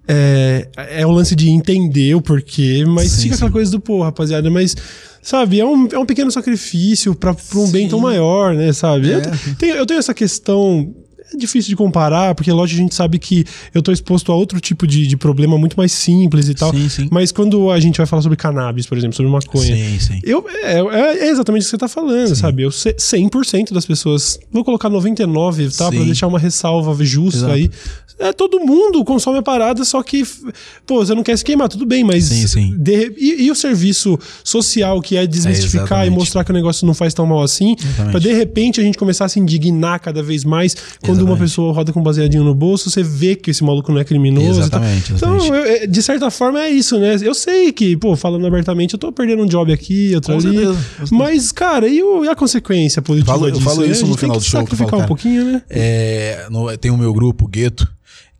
é, é o lance de entender o porquê, mas Sim, fica aquela sim. coisa do pô, rapaziada, mas. Sabe, é um, é um pequeno sacrifício pra, pra um bem tão maior, né? Sabe? É. Eu, tenho, eu tenho essa questão. É difícil de comparar, porque lógico a gente sabe que eu tô exposto a outro tipo de, de problema muito mais simples e tal. Sim, sim. Mas quando a gente vai falar sobre cannabis, por exemplo, sobre maconha, Sim, sim. eu, é, é- é exatamente isso que você tá falando, sabe? Eu sei 100% das pessoas, vou colocar 99, tá? Pra Sim. deixar uma ressalva justa Exato. aí. É, todo mundo consome a parada, só que, pô, você não quer se queimar, tudo bem, mas. Sim, sim. de- e, e o serviço social que é desmistificar e exatamente. mostrar que o negócio não faz tão mal assim, Exatamente. pra de repente a gente começar a se indignar cada vez mais quando uma Exatamente. pessoa roda com baseadinho no bolso, você vê que esse maluco não é criminoso. Exatamente, Então, eu- é, de certa forma é isso, né? Eu sei que, pô, falando abertamente, eu tô perdendo um job aqui, outro Com ali. certeza. Mas, cara, e, o- e a consequência Falo- eu disso? falo né? isso no final do show, eu sacrificar falo, um cara, pouquinho, né? É, no- tem o meu grupo, Gueto,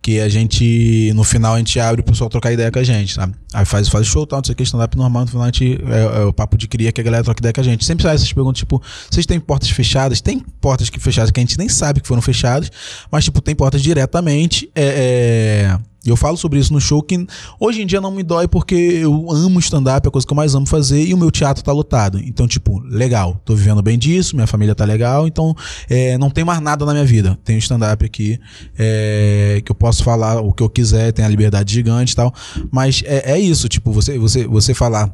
que a gente, no final, a gente abre o pessoal trocar ideia com a gente, sabe? Aí faz, faz show, tal, não sei o que, stand-up normal, no final a gente, é, é, o papo de cria que a galera troca ideia com a gente. Sempre sai essas perguntas, tipo, vocês têm portas fechadas? Tem portas que fechadas que a gente nem sabe que foram fechadas, mas, tipo, tem portas diretamente, é, é eu falo sobre isso no show que hoje em dia não me dói porque eu amo stand-up, é a coisa que eu mais amo fazer e o meu teatro tá lotado. Então, tipo, legal, tô vivendo bem disso, minha família tá legal, então é, não tem mais nada na minha vida. Tem stand-up aqui é, que eu posso falar o que eu quiser, tem a liberdade gigante e tal. Mas é, é isso, tipo, você, você, você falar.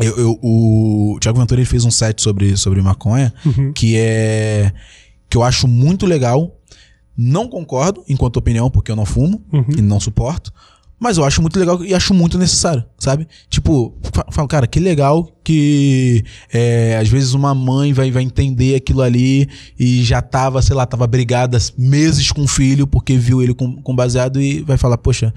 Eu, eu, o Tiago Ventura ele fez um set sobre, sobre maconha uhum. que é que eu acho muito legal não concordo, enquanto opinião, porque eu não fumo uhum. e não suporto. Mas eu acho muito legal e acho muito necessário, sabe? Tipo, falo, cara, que legal que é, às vezes uma mãe vai, vai entender aquilo ali e já tava, sei lá, tava brigada meses com o filho porque viu ele com, com baseado e vai falar, poxa,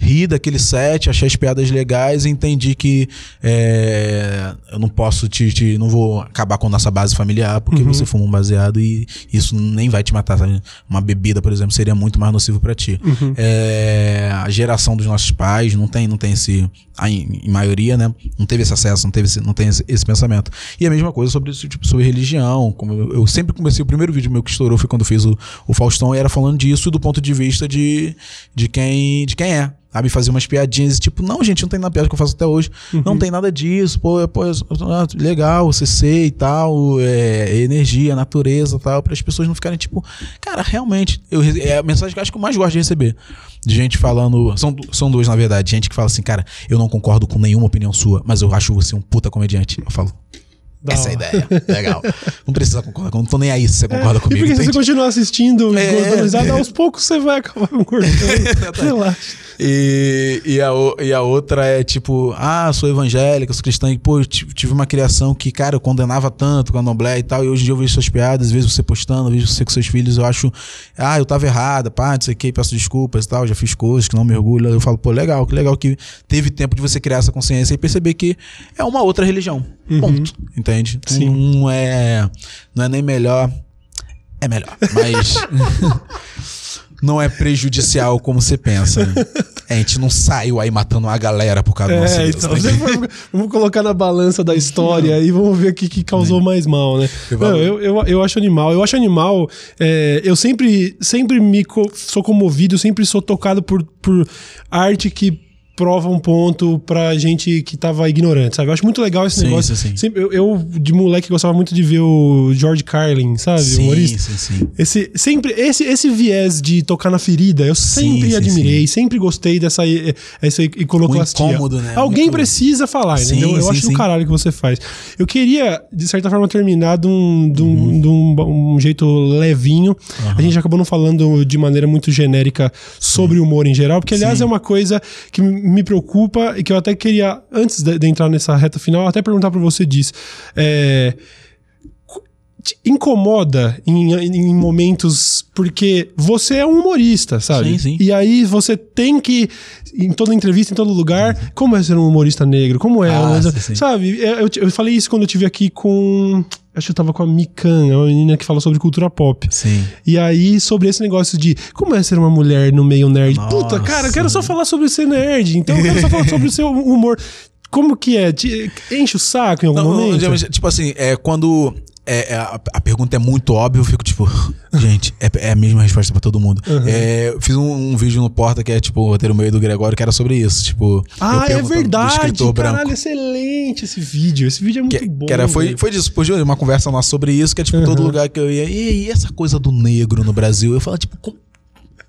ri daquele set, achei as piadas legais e entendi que é, eu não posso te, te, não vou acabar com nossa base familiar porque uhum. você fuma um baseado e isso nem vai te matar. Sabe? Uma bebida, por exemplo, seria muito mais nocivo para ti. Uhum. É, a geração dos nossos pais não tem, não tem esse, em, em maioria, né? Não teve esse acesso, não teve, esse, não tem esse, esse, pensamento. E a mesma coisa sobre tipo, sobre religião. Como eu, eu, sempre comecei o primeiro vídeo meu que estourou foi quando fiz o, o Faustão e era falando disso do ponto de vista de, de quem de quem é sabe? Fazer umas piadinhas, tipo, não, gente, não tem nada piada que eu faço até hoje. Uhum. Não tem nada disso, pô, pô ah, legal, CC e tal, é, energia, natureza e tal, para as pessoas não ficarem, tipo, cara, realmente, eu, é a mensagem que eu acho que eu mais gosto de receber. De gente falando. São, são duas, na verdade. Gente que fala assim, cara, eu não concordo com nenhuma opinião sua, mas eu acho você um puta comediante. Eu falo, da Essa é a ideia. Legal. Não precisa concordar. Não tô nem aí se você concorda é, comigo. E porque se você continuar assistindo, é, aos poucos você vai acabar concordando. Relaxa. E, e, a, e a outra é tipo, ah, sou evangélica, sou cristã, e pô, tive uma criação que, cara, eu condenava tanto com a Noblé e tal, e hoje em dia eu vejo suas piadas, vejo você postando, vejo você com seus filhos, eu acho, ah, eu tava errada, pá, não sei o que, peço desculpas e tal, já fiz coisas que não me orgulho. Eu falo, pô, legal, que legal que teve tempo de você criar essa consciência e perceber que é uma outra religião. Uhum. Ponto. Entende? Sim. Não é, não é nem melhor. É melhor. Mas. não é prejudicial como você pensa. Né? É, a gente não saiu aí matando uma galera por causa é, do nosso então, Deus, Vamos colocar na balança da história e vamos ver o que, que causou mais mal, né? Não, eu, eu, eu acho animal. Eu acho animal. É, eu sempre, sempre me co sou comovido, sempre sou tocado por, por arte que prova um ponto pra gente que tava ignorante, sabe? Eu acho muito legal esse sim, negócio. Sim, sim. Sempre, eu, eu, de moleque, gostava muito de ver o George Carlin, sabe? Sim, humorista. Sim, sim. Esse, sempre, esse, esse viés de tocar na ferida, eu sempre admirei, sempre gostei dessa essa iconoclastia. Incômodo, né? Alguém precisa falar, entendeu? Eu acho do caralho que você faz. Eu queria, de certa forma, terminar de um, de um, uhum. de um, um jeito levinho. Uhum. A gente acabou não falando de maneira muito genérica sobre o humor em geral, porque, aliás, é uma coisa que me preocupa e que eu até queria, antes de, de entrar nessa reta final, até perguntar para você disso. É, incomoda em, em, momentos porque você é um humorista, sabe? Sim, sim. E aí você tem que, em toda entrevista, em todo lugar, uhum. como é ser um humorista negro? Como é? Ah, sim, sabe? Eu, eu, falei isso quando eu tive aqui com. Acho que eu tava com a Mikan, é uma menina que fala sobre cultura pop. Sim. E aí, sobre esse negócio de como é ser uma mulher no meio nerd. Nossa. Puta, cara, eu quero só falar sobre ser nerd. Então eu quero só falar sobre o seu humor. Como que é? Enche o saco em algum não, momento? Tipo assim, é quando é, é, a, a, pergunta é muito óbvia, eu fico tipo, gente, é, é a mesma resposta para todo mundo. Uhum. É, eu fiz um, um, vídeo no Porta que é tipo o roteiro meio do Gregório, que era sobre isso. Tipo, ah, é verdade. Caralho, branco. excelente esse vídeo. Esse vídeo é muito que, bom. Que era, foi, foi disso, pô, uma conversa nossa sobre isso, que é tipo, uhum. todo lugar que eu ia. E, e essa coisa do negro no Brasil? Eu falo, tipo, como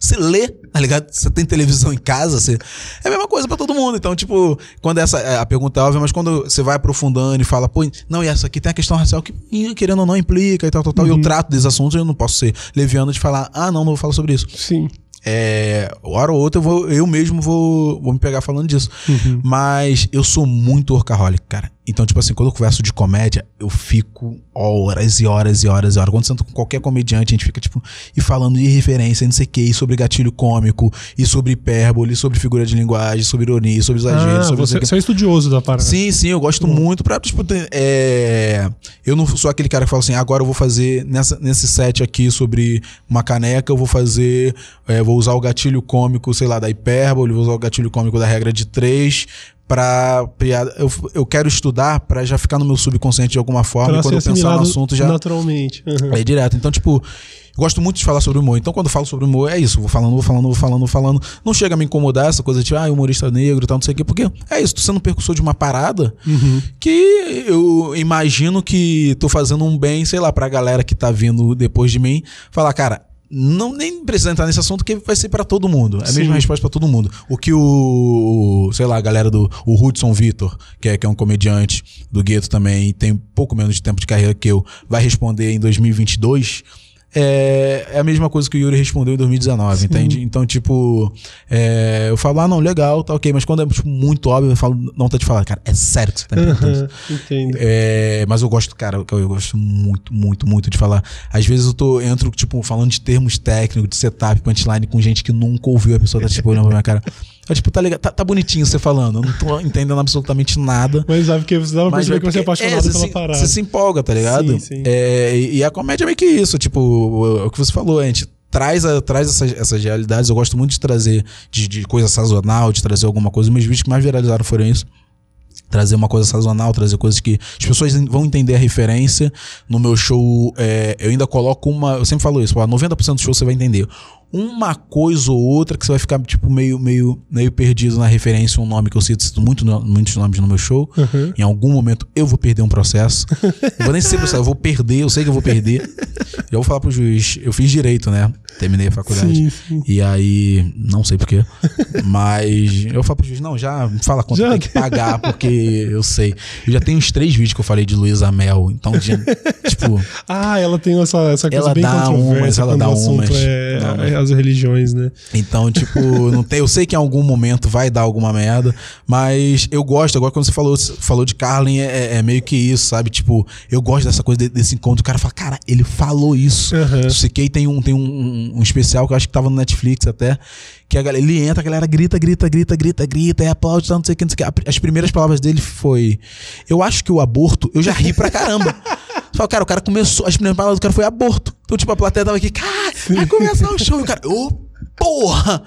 você lê, tá ligado? Você tem televisão em casa, você... é a mesma coisa para todo mundo. Então, tipo, quando essa é, a pergunta é óbvia, mas quando você vai aprofundando e fala, pô, não, e essa aqui tem a questão racial que, querendo ou não, implica e tal, tal, tal, uhum. e eu trato desses assuntos, eu não posso ser leviano de falar, ah, não, não vou falar sobre isso. Sim. É, hora ou outra eu, vou, eu mesmo vou, vou me pegar falando disso. Uhum. Mas eu sou muito workaholic, cara. Então, tipo assim, quando eu converso de comédia, eu fico horas e horas e horas e horas. Quando sento com qualquer comediante, a gente fica, tipo, e falando de referência, não sei o que, e sobre gatilho cômico, e sobre hipérbole, sobre figura de linguagem, sobre ironia, sobre exagero, Ah, sobre você, você é estudioso da parada. Sim, sim, eu gosto muito pra, tipo, é, eu não sou aquele cara que fala assim, agora eu vou fazer nessa, nesse set aqui sobre uma caneca, eu vou fazer, é, vou usar o gatilho cômico, sei lá, da hipérbole, vou usar o gatilho cômico da regra de três piada. Eu, eu quero estudar pra já ficar no meu subconsciente de alguma forma Pra e quando eu pensar no assunto já naturalmente. Uhum. é direto. Então, tipo, gosto muito de falar sobre humor. Então, quando eu falo sobre humor, é isso. Vou falando, vou falando, vou falando, vou falando. Não chega a me incomodar essa coisa de, ah, humorista negro e tal, não sei o quê. Porque é isso, tô sendo precursor de uma parada Uhum. que eu imagino que tô fazendo um bem, sei lá, pra galera que tá vindo depois de mim. Falar, cara. Não nem precisa entrar nesse assunto que vai ser pra todo mundo. É a Sim. mesma resposta pra todo mundo. O que o, sei lá, a galera do o Hudson Vitor, que é, que é um comediante do gueto também, tem pouco menos de tempo de carreira que eu, vai responder em 2022. É, é a mesma coisa que o Yuri respondeu em 2019, entende? Então, tipo, é, eu falo, ah, não, legal, tá ok, mas quando é tipo, muito óbvio, eu falo, não tá de falar, cara, é sério que você tá me perguntando isso? Uhum. Entendo. É, mas eu gosto, cara, eu, eu gosto muito, muito, muito de falar. Às vezes eu tô, entro, tipo, falando de termos técnicos, de setup, punchline com gente que nunca ouviu, a pessoa tá, tipo, olhando pra minha cara. Eu, tipo, tá legal, tá, tá bonitinho você falando, eu não tô entendendo absolutamente nada. Mas sabe que você dá pra perceber é que você é apaixonado você pela se, parada. Você se empolga, tá ligado? Sim, sim. É, e, e a comédia é meio que isso, tipo, o, o que você falou, a gente traz, a- traz essas, essas realidades. Eu gosto muito de trazer de, de coisa sazonal, de trazer alguma coisa. Os meus vídeos que mais viralizaram foram isso. Trazer uma coisa sazonal, trazer coisas que as pessoas vão entender a referência. No meu show, é, eu ainda coloco uma. Eu sempre falo isso, ó, 90% do show você vai entender. Uma coisa ou outra que você vai ficar, tipo, meio, meio, meio perdido na referência, um nome que eu cito, cito muito, no- muitos nomes no meu show. Uhum. Em algum momento eu vou perder um processo. Não vou nem ser processo, eu vou perder, eu sei que eu vou perder. Já vou falar pro juiz. Eu fiz direito, né? Terminei a faculdade. Sim, sim. E aí, não sei porquê. Mas eu falo pro juiz, não, já me fala quanto Já tem que pagar, porque eu sei. Eu já tenho uns três vídeos que eu falei de Luísa Mel. Então, de- tipo, Ah, ela tem essa, essa coisa Ela bem dá controversa umas, ela quando dá umas. é as religiões, né? Então, tipo, não tem, eu sei que em algum momento vai dar alguma merda, mas eu gosto. Agora, quando você falou, falou de Carlin, é, é meio que isso, sabe? Tipo, eu gosto dessa coisa de- desse encontro. O cara fala, cara, ele falou isso. Uhum. CK tem, um, tem um, um especial que eu acho que tava no Netflix até. Que a galera, ele entra, a galera grita, grita, grita, grita, grita, e aplaude, não sei o que, não sei o que. As primeiras palavras dele foi: Eu acho que o aborto, eu já ri pra caramba. Fala, cara, o cara começou, as primeiras palavras do cara foi aborto. Então, tipo, a plateia tava aqui, cara, vai começar o show. E o cara, ô, porra!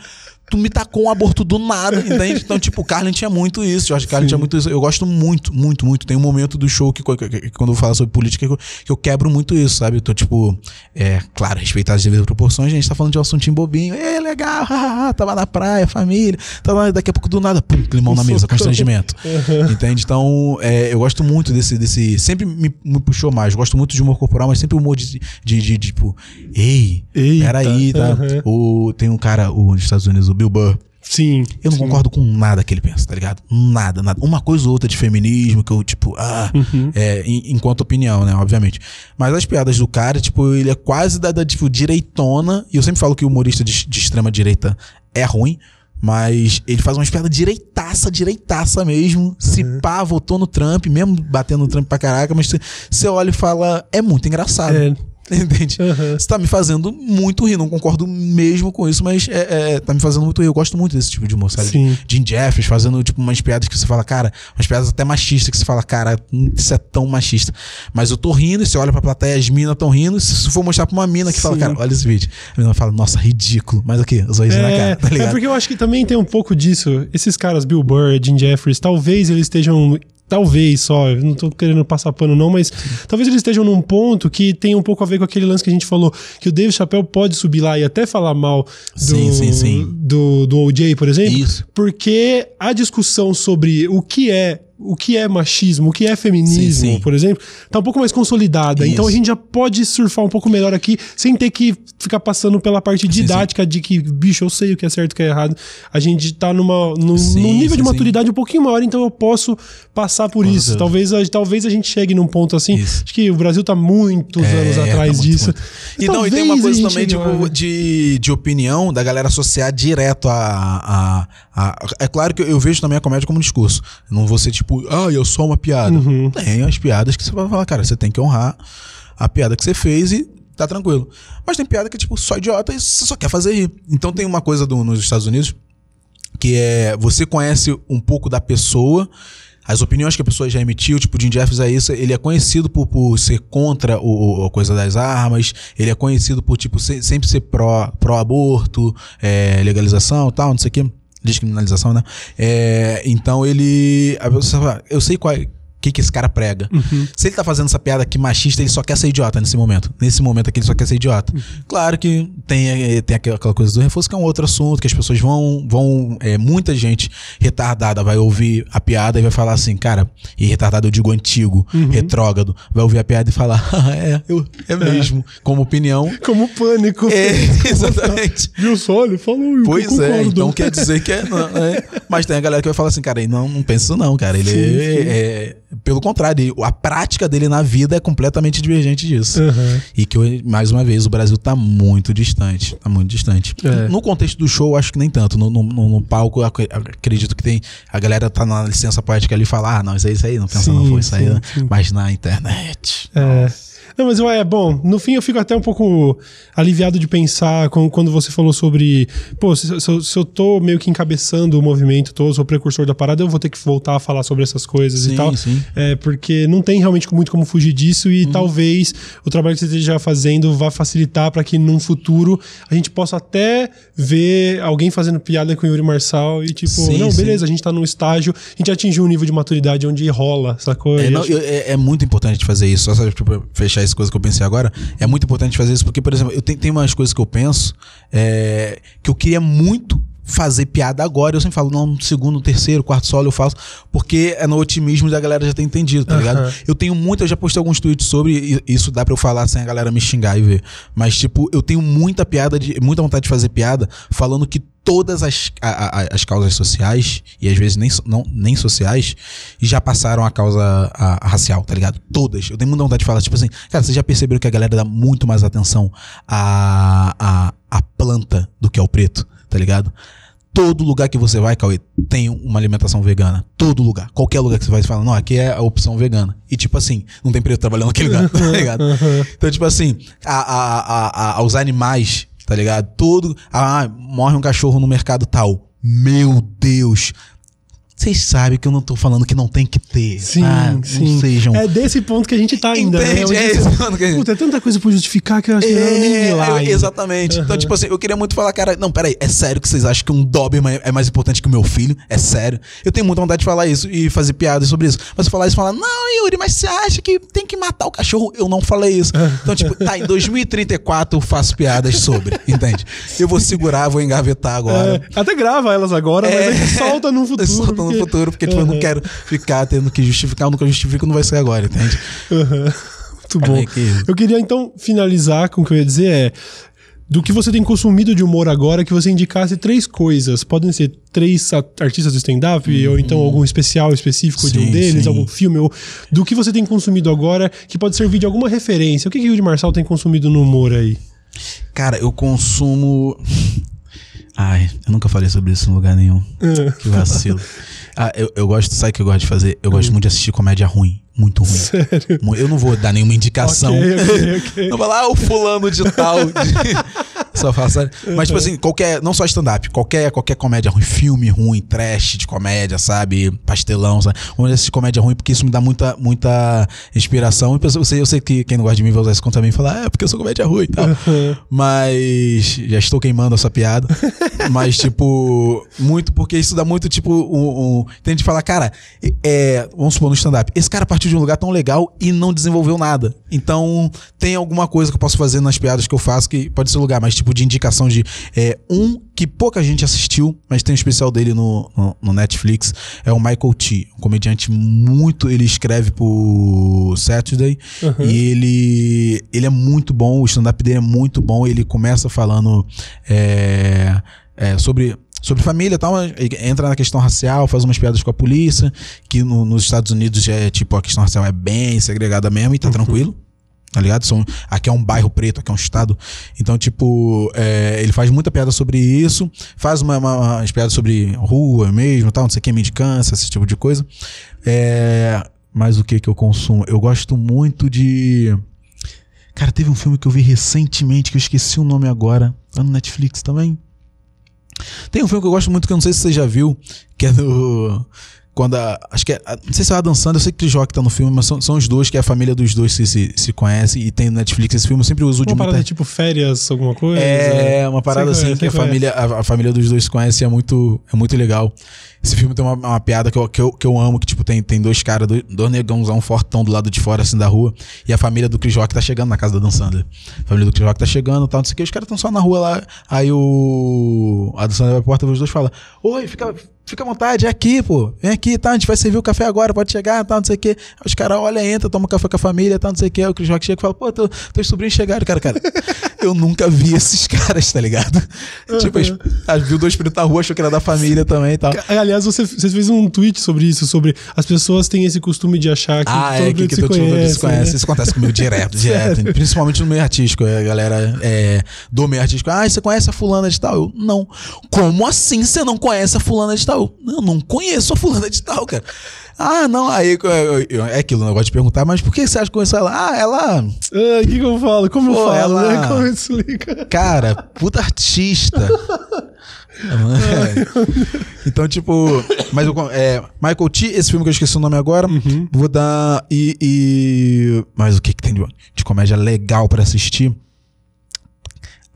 Tu me tacou um aborto do nada, entende? Então, tipo, o Carlin tinha muito isso. Jorge Carlin tinha muito isso. Eu gosto muito, muito, muito. Tem um momento do show que, que- que- que quando eu falo sobre política, que eu, que eu quebro muito isso, sabe? Eu tô, tipo, é, claro, respeitar as devidas proporções, a gente tá falando de um assuntinho bobinho. É, legal, tava na praia, família. Tava, daqui a pouco do nada, pum, climão na mesa, constrangimento. Entende? Então, é, eu gosto muito desse. desse sempre me, me puxou mais. Gosto muito de humor corporal, mas sempre humor de, de, de, de, tipo, ei, Eita, peraí, tá? aham. O, tem um cara o, nos Estados Unidos, Bill Burr. Sim. Eu não sim. concordo com nada que ele pensa, tá ligado? Nada, nada. Uma coisa ou outra de feminismo que eu, tipo, ah, Uhum. é, em- enquanto opinião, né, obviamente. Mas as piadas do cara, tipo, ele é quase da, da, tipo, direitona. E eu sempre falo que o humorista de, de extrema direita é ruim. Mas ele faz umas piadas direitaça, direitaça mesmo. Se Uhum. pá, votou no Trump, mesmo batendo no Trump pra caraca, mas você olha e fala, é muito engraçado. É. Entende? Uhum. Você tá me fazendo muito rir, não concordo mesmo com isso, mas é, é, tá me fazendo muito rir. Eu gosto muito desse tipo de humor, sabe? Sim. Jim Jeffries fazendo, tipo, umas piadas que você fala, cara, umas piadas até machistas que você fala, cara, isso é tão machista. Mas eu tô rindo, e você olha pra plateia, as minas tão rindo, se você for mostrar pra uma mina que fala, Sim. cara, olha esse vídeo. A mina fala, nossa, ridículo. Mas o quê? Os olhos na É, cara, tá é ligado? porque eu acho que também tem um pouco disso. Esses caras, Bill Burr, Jim Jeffries, talvez eles estejam. Talvez só, eu não tô querendo passar pano, não, mas talvez eles estejam num ponto que tem um pouco a ver com aquele lance que a gente falou, que o Dave Chappelle pode subir lá e até falar mal do, Sim, sim, sim. do, do OJ, por exemplo. Isso. Porque a discussão sobre o que é o que é machismo, o que é feminismo, Sim, sim. por exemplo, tá um pouco mais consolidada. Isso. Então a gente já pode surfar um pouco melhor aqui, sem ter que ficar passando pela parte didática de que, bicho, eu sei o que é certo e o que é errado. A gente tá numa, num, Sim, num nível sim, de sim. maturidade um pouquinho maior, então eu posso passar por isso. Talvez, a- talvez a gente chegue num ponto assim. Isso. Acho que o Brasil tá muitos É, anos tá atrás muito, disso. muito. E não, e tem uma coisa também, tipo, de, de opinião da galera associar direto a, a, a- É claro que eu vejo também a comédia como um discurso. Não vou ser, tipo, tipo, ah, eu sou uma piada. Uhum. Tem as piadas que você vai falar, cara, você tem que honrar a piada que você fez e tá tranquilo. Mas tem piada que é tipo só idiota e você só quer fazer rir. Então tem uma coisa do, nos Estados Unidos que é você conhece um pouco da pessoa as opiniões que a pessoa já emitiu, tipo, o Jim Jeffries é isso, ele é conhecido por, por ser contra o, a coisa das armas, ele é conhecido por, tipo, ser, sempre ser pró-aborto, pró é, legalização tal, não sei o quê, descriminalização, né? É, então ele, eu sei qual é, que, que esse cara prega. Uhum. Se ele tá fazendo essa piada aqui machista, ele só quer ser idiota nesse momento. Nesse momento aqui, ele só quer ser idiota. Uhum. Claro que tem, eh, tem aquela coisa do reforço, que é um outro assunto, que as pessoas vão. vão é, muita gente retardada vai ouvir a piada e vai falar assim, cara, e retardado eu digo antigo, uhum. retrógrado, vai ouvir a piada e falar, ah, é, eu, é mesmo. É. Como opinião. Como pânico. É, exatamente. Viu só? Ele falou. Pois é, então quer dizer que é, não, é. Mas tem a galera que vai falar assim, cara, não, não pensa isso não, cara. Ele sim, é, sim. é pelo contrário, a prática dele na vida é completamente divergente disso. Uhum. E que, mais uma vez, o Brasil tá muito distante. Tá muito distante. É. No contexto do show, acho que nem tanto. No, no, no palco, acredito que tem. A galera tá na licença poética ali e fala: ah, não, isso aí, isso aí, não pensa sim, não foi isso aí. Sim, sim. Mas na internet. É. Nossa. Não, mas é bom. No fim, eu fico até um pouco aliviado de pensar quando você falou sobre. Pô, se, se, se eu tô meio que encabeçando o movimento todo, sou precursor da parada, eu vou ter que voltar a falar sobre essas coisas sim, e tal. Sim. É, porque não tem realmente muito como fugir disso e uhum. talvez o trabalho que você esteja fazendo vá facilitar para que num futuro a gente possa até ver alguém fazendo piada com o Yuri Marçal e tipo, sim, não, beleza, a gente tá num estágio, a gente atingiu um nível de maturidade onde rola essa coisa. É, não, é, é muito importante fazer isso, só tipo, fechar essa coisa que eu pensei agora, é muito importante fazer isso, porque, por exemplo, eu tenho, tem umas coisas que eu penso é, que eu queria muito fazer piada agora. Eu sempre falo, não, no segundo, terceiro, quarto solo eu faço, porque é no otimismo da galera já ter entendido, tá uhum. ligado? Eu tenho muito, eu já postei alguns tweets sobre isso, dá pra eu falar sem a galera me xingar e ver. Mas, tipo, eu tenho muita piada, de, muita vontade de fazer piada, falando que todas as, a, a, as causas sociais, e às vezes nem, não, nem sociais, já passaram a causa a, racial, tá ligado? Todas. Eu tenho muita vontade de falar, tipo assim, cara, vocês já perceberam que a galera dá muito mais atenção à, à, à planta do que ao preto? tá ligado? Todo lugar que você vai, Cauê, tem uma alimentação vegana. Todo lugar. Qualquer lugar que você vai, você fala, não, aqui é a opção vegana. E tipo assim, não tem preto trabalhando naquele lugar, tá ligado? Então, tipo assim, a, a, a, a, aos animais, tá ligado? Todo. Ah, morre um cachorro no mercado tal. Meu Deus, vocês sabem que eu não tô falando que não tem que ter. Sim, ah, sim. sejam. É desse ponto que a gente tá ainda. Né? Entende? Né? É esse ponto que a gente... Puta, é tanta coisa pra justificar que eu acho que é, nem lá. exatamente. Uhum. Então, tipo assim, eu queria muito falar, cara, não, peraí, é sério que vocês acham que um Doberman é mais importante que o meu filho? É sério. Eu tenho muita vontade de falar isso e fazer piadas sobre isso. Mas falar isso e falar, não, Yuri, mas você acha que tem que matar o cachorro? Eu não falei isso. Então, tipo, tá, em 2034 eu faço piadas sobre, entende? Eu vou segurar, vou engavetar agora. É, até grava elas agora, é, mas a gente solta no futuro. Solta. No futuro, porque, tipo, uhum. eu não quero ficar tendo que justificar, eu nunca justifico, não vai ser agora, entende? Uhum. Muito bom. Eu queria então finalizar com o que eu ia dizer é do que você tem consumido de humor agora, que você indicasse três coisas. Podem ser três artistas de stand-up, uhum. ou então algum especial específico sim, de um deles, sim. algum filme, ou do que você tem consumido agora, que pode servir de alguma referência. O que, que o de Marçal tem consumido no humor aí? Cara, eu consumo. Ai, eu nunca falei sobre isso em lugar nenhum. É. que vacilo. Ah, eu, eu gosto, sabe o que eu gosto de fazer? Eu gosto hum. muito de assistir comédia ruim. Muito ruim. Sério? Eu não vou dar nenhuma indicação. Okay, okay, okay. Não vou lá, ah, o fulano de tal. Só faço. Mas, tipo assim, qualquer. Não só stand-up, qualquer, qualquer comédia ruim, filme ruim, trash de comédia, sabe? Pastelão, sabe? Vamos assistir comédia ruim, porque isso me dá muita, muita inspiração. E eu sei, eu sei que quem não gosta de mim vai usar isso contra mim e falar, ah, é porque eu sou comédia ruim e tal. Uhum. Mas. Já estou queimando essa piada. Mas, tipo, muito, porque isso dá muito, tipo, um. um tem de falar, cara, é, vamos supor no stand-up, esse cara partiu de um lugar tão legal e não desenvolveu nada. Então, tem alguma coisa que eu posso fazer nas piadas que eu faço que pode ser lugar, mas, tipo, de indicação de é, um que pouca gente assistiu, mas tem um especial dele no, no, no, Netflix, é o Michael T, um comediante muito, ele escreve pro Saturday uhum. e ele ele é muito bom, o stand-up dele é muito bom, ele começa falando é, é, sobre sobre família e tal, entra na questão racial, faz umas piadas com a polícia, que no, nos Estados Unidos é tipo, a questão racial é bem segregada mesmo e tá uhum. tranquilo. tá ligado? São, aqui é um bairro preto, aqui é um estado. Então, tipo, é, ele faz muita piada sobre isso, faz uma, uma, uma piada sobre rua mesmo, tal, não sei o que, mendicância, esse tipo de coisa. É, mas o que que eu consumo? Eu gosto muito de. Cara, teve um filme que eu vi recentemente que eu esqueci o nome agora. Tá no Netflix também. Tem um filme que eu gosto muito que eu não sei se você já viu, que é do quando a, acho que é, não sei se é Adam Sandler, eu sei que o Chris Rock tá no filme, mas são, são os dois que a família dos dois se, se, se conhece e tem no Netflix esse filme, eu sempre uso uma de parada muita... tipo férias, alguma coisa? É, uma parada assim é, que a é. família, a, a família dos dois se conhece e é muito, é muito legal. Esse filme tem uma, uma piada que eu, que, eu, que eu amo, que tipo, tem, tem dois caras, dois, dois negãozão fortão do lado de fora, assim, da rua, e a família do Chris Rock tá chegando na casa da Dan Sandler. A família do Chris Rock tá chegando e tal, não sei o que, os caras estão só na rua lá, aí o... a Dan Sandler vai pra porta, os dois fala, oi, fica... Fica à vontade, é aqui, pô. Vem aqui, tá? A gente vai servir o café agora, pode chegar, tá? Não sei o quê. Os caras olham, entra, toma café com a família, tá? Não sei o quê. O Chris Rock chega e fala, pô, teu, teus sobrinhos chegaram, cara, cara. Eu nunca vi esses caras, tá ligado? tipo, as, as, viu dois pretos na rua, achou que era da família também e tal. Aliás, você, você fez um tweet sobre isso, sobre as pessoas têm esse costume de achar que Ah, todo é, que, se todo conhece. se conhece. né? Isso acontece comigo direto, direto. Principalmente no meio artístico. A galera é, do meio artístico. Ah, você conhece a fulana de tal? Eu, não. Como assim você não conhece a fulana de tal? Eu, não, não conheço a fulana de tal, cara. Ah, não, aí eu- eu- eu- é aquilo, eu gosto de perguntar, mas por que você acha que conheceu ela? Ah, ela, Ah, O que, que eu falo? Como eu Pô, falo, ela- né? Como eu cara, puta artista. É. então, tipo, mas eu, é, Michael T, esse filme que eu esqueci o nome agora, vou dar. E, e- Mas o que, que tem de, de comédia legal pra assistir?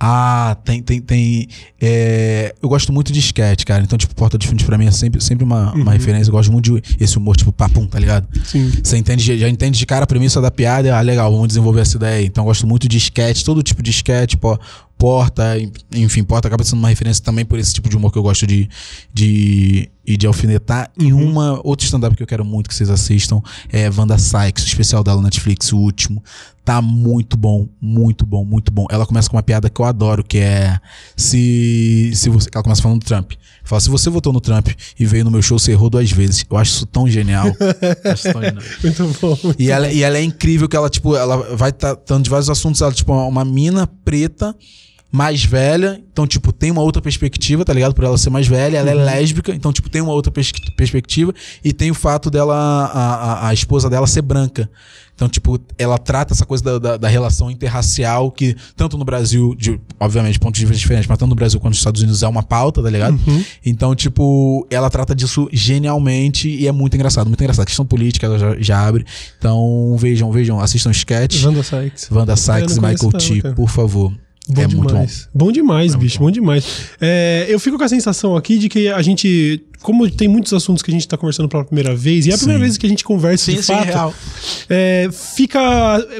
Ah, tem, tem, tem. é, eu gosto muito de sketch, cara. Então, tipo, Porta dos Fundos pra mim é sempre, sempre uma, uma referência. Eu gosto muito de esse humor, tipo, papum, tá ligado? Sim. Você entende, já entende de cara a premissa da piada, ah, legal, vamos desenvolver essa ideia. aí. Então eu gosto muito de sketch, todo tipo de sketch, pô, porta, enfim, porta acaba sendo uma referência também por esse tipo de humor que eu gosto de, de, e de alfinetar. E uma, outro stand-up que eu quero muito que vocês assistam é Wanda Sykes, o especial dela na Netflix, o último. Tá muito bom, muito bom, muito bom. Ela começa com uma piada que eu adoro, que é se, se você. Ela começa falando do Trump. Fala, se você votou no Trump e veio no meu show, você errou duas vezes. Eu acho isso tão genial. Isso tão genial. Muito bom. muito E ela, e ela é incrível que ela, tipo, ela vai tratando de vários assuntos. Ela, tipo, uma mina preta, mais velha. Então, tipo, tem uma outra perspectiva, tá ligado? Por ela ser mais velha. Ela é lésbica. Então, tipo, tem uma outra pers- perspectiva. E tem o fato dela, a, a, a esposa dela ser branca. Então, tipo, ela trata essa coisa da, da, da relação interracial que, tanto no Brasil, de, obviamente, pontos de vista diferentes, mas tanto no Brasil quanto nos Estados Unidos é uma pauta, tá ligado? Então, tipo, ela trata disso genialmente e é muito engraçado, muito engraçado. A questão política, ela já, já abre. Então, vejam, vejam, assistam sketch. Wanda Sykes. Wanda Sykes e Michael T, por favor. Bom é demais. muito bom. Bom demais, bicho, bom demais. É, eu fico com a sensação aqui de que a gente, como tem muitos assuntos que a gente tá conversando pela primeira vez, e é a primeira Sim. vez que a gente conversa Sim, de sim, fato, real. é, fica,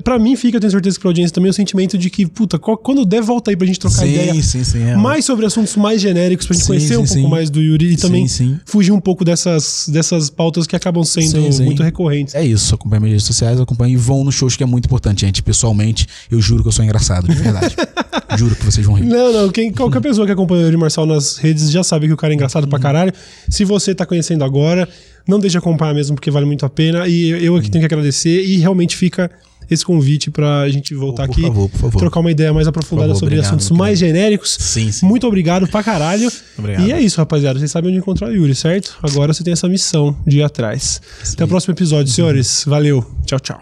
pra mim fica, eu tenho certeza que pra audiência também, o sentimento de que, puta, quando der, volta aí pra gente trocar Sim, ideia. sim, sim, real. Mais sobre assuntos mais genéricos, pra gente Sim, conhecer um pouco mais do Yuri e também fugir um pouco dessas, dessas pautas que acabam sendo muito recorrentes. É isso, acompanha minhas redes sociais, acompanha e vão nos shows que é muito importante, gente. Pessoalmente, eu juro que eu sou engraçado, de verdade. juro que vocês vão rir. Não, não. Quem, qualquer pessoa que acompanha o Yuri Marçal nas redes já sabe que o cara é engraçado Uhum. pra caralho. Se você tá conhecendo agora, não deixe de acompanhar mesmo, porque vale muito a pena. E eu aqui tenho que agradecer. E realmente fica esse convite pra gente voltar Por aqui. favor, por favor. Trocar uma ideia mais aprofundada Por favor, sobre obrigado, assuntos mais genéricos. Sim, sim. Muito obrigado pra caralho. Obrigado. E é isso, rapaziada. Vocês sabem onde encontrar o Yuri, certo? Agora você tem essa missão de ir atrás. Até o próximo episódio, senhores. Valeu. Tchau, tchau.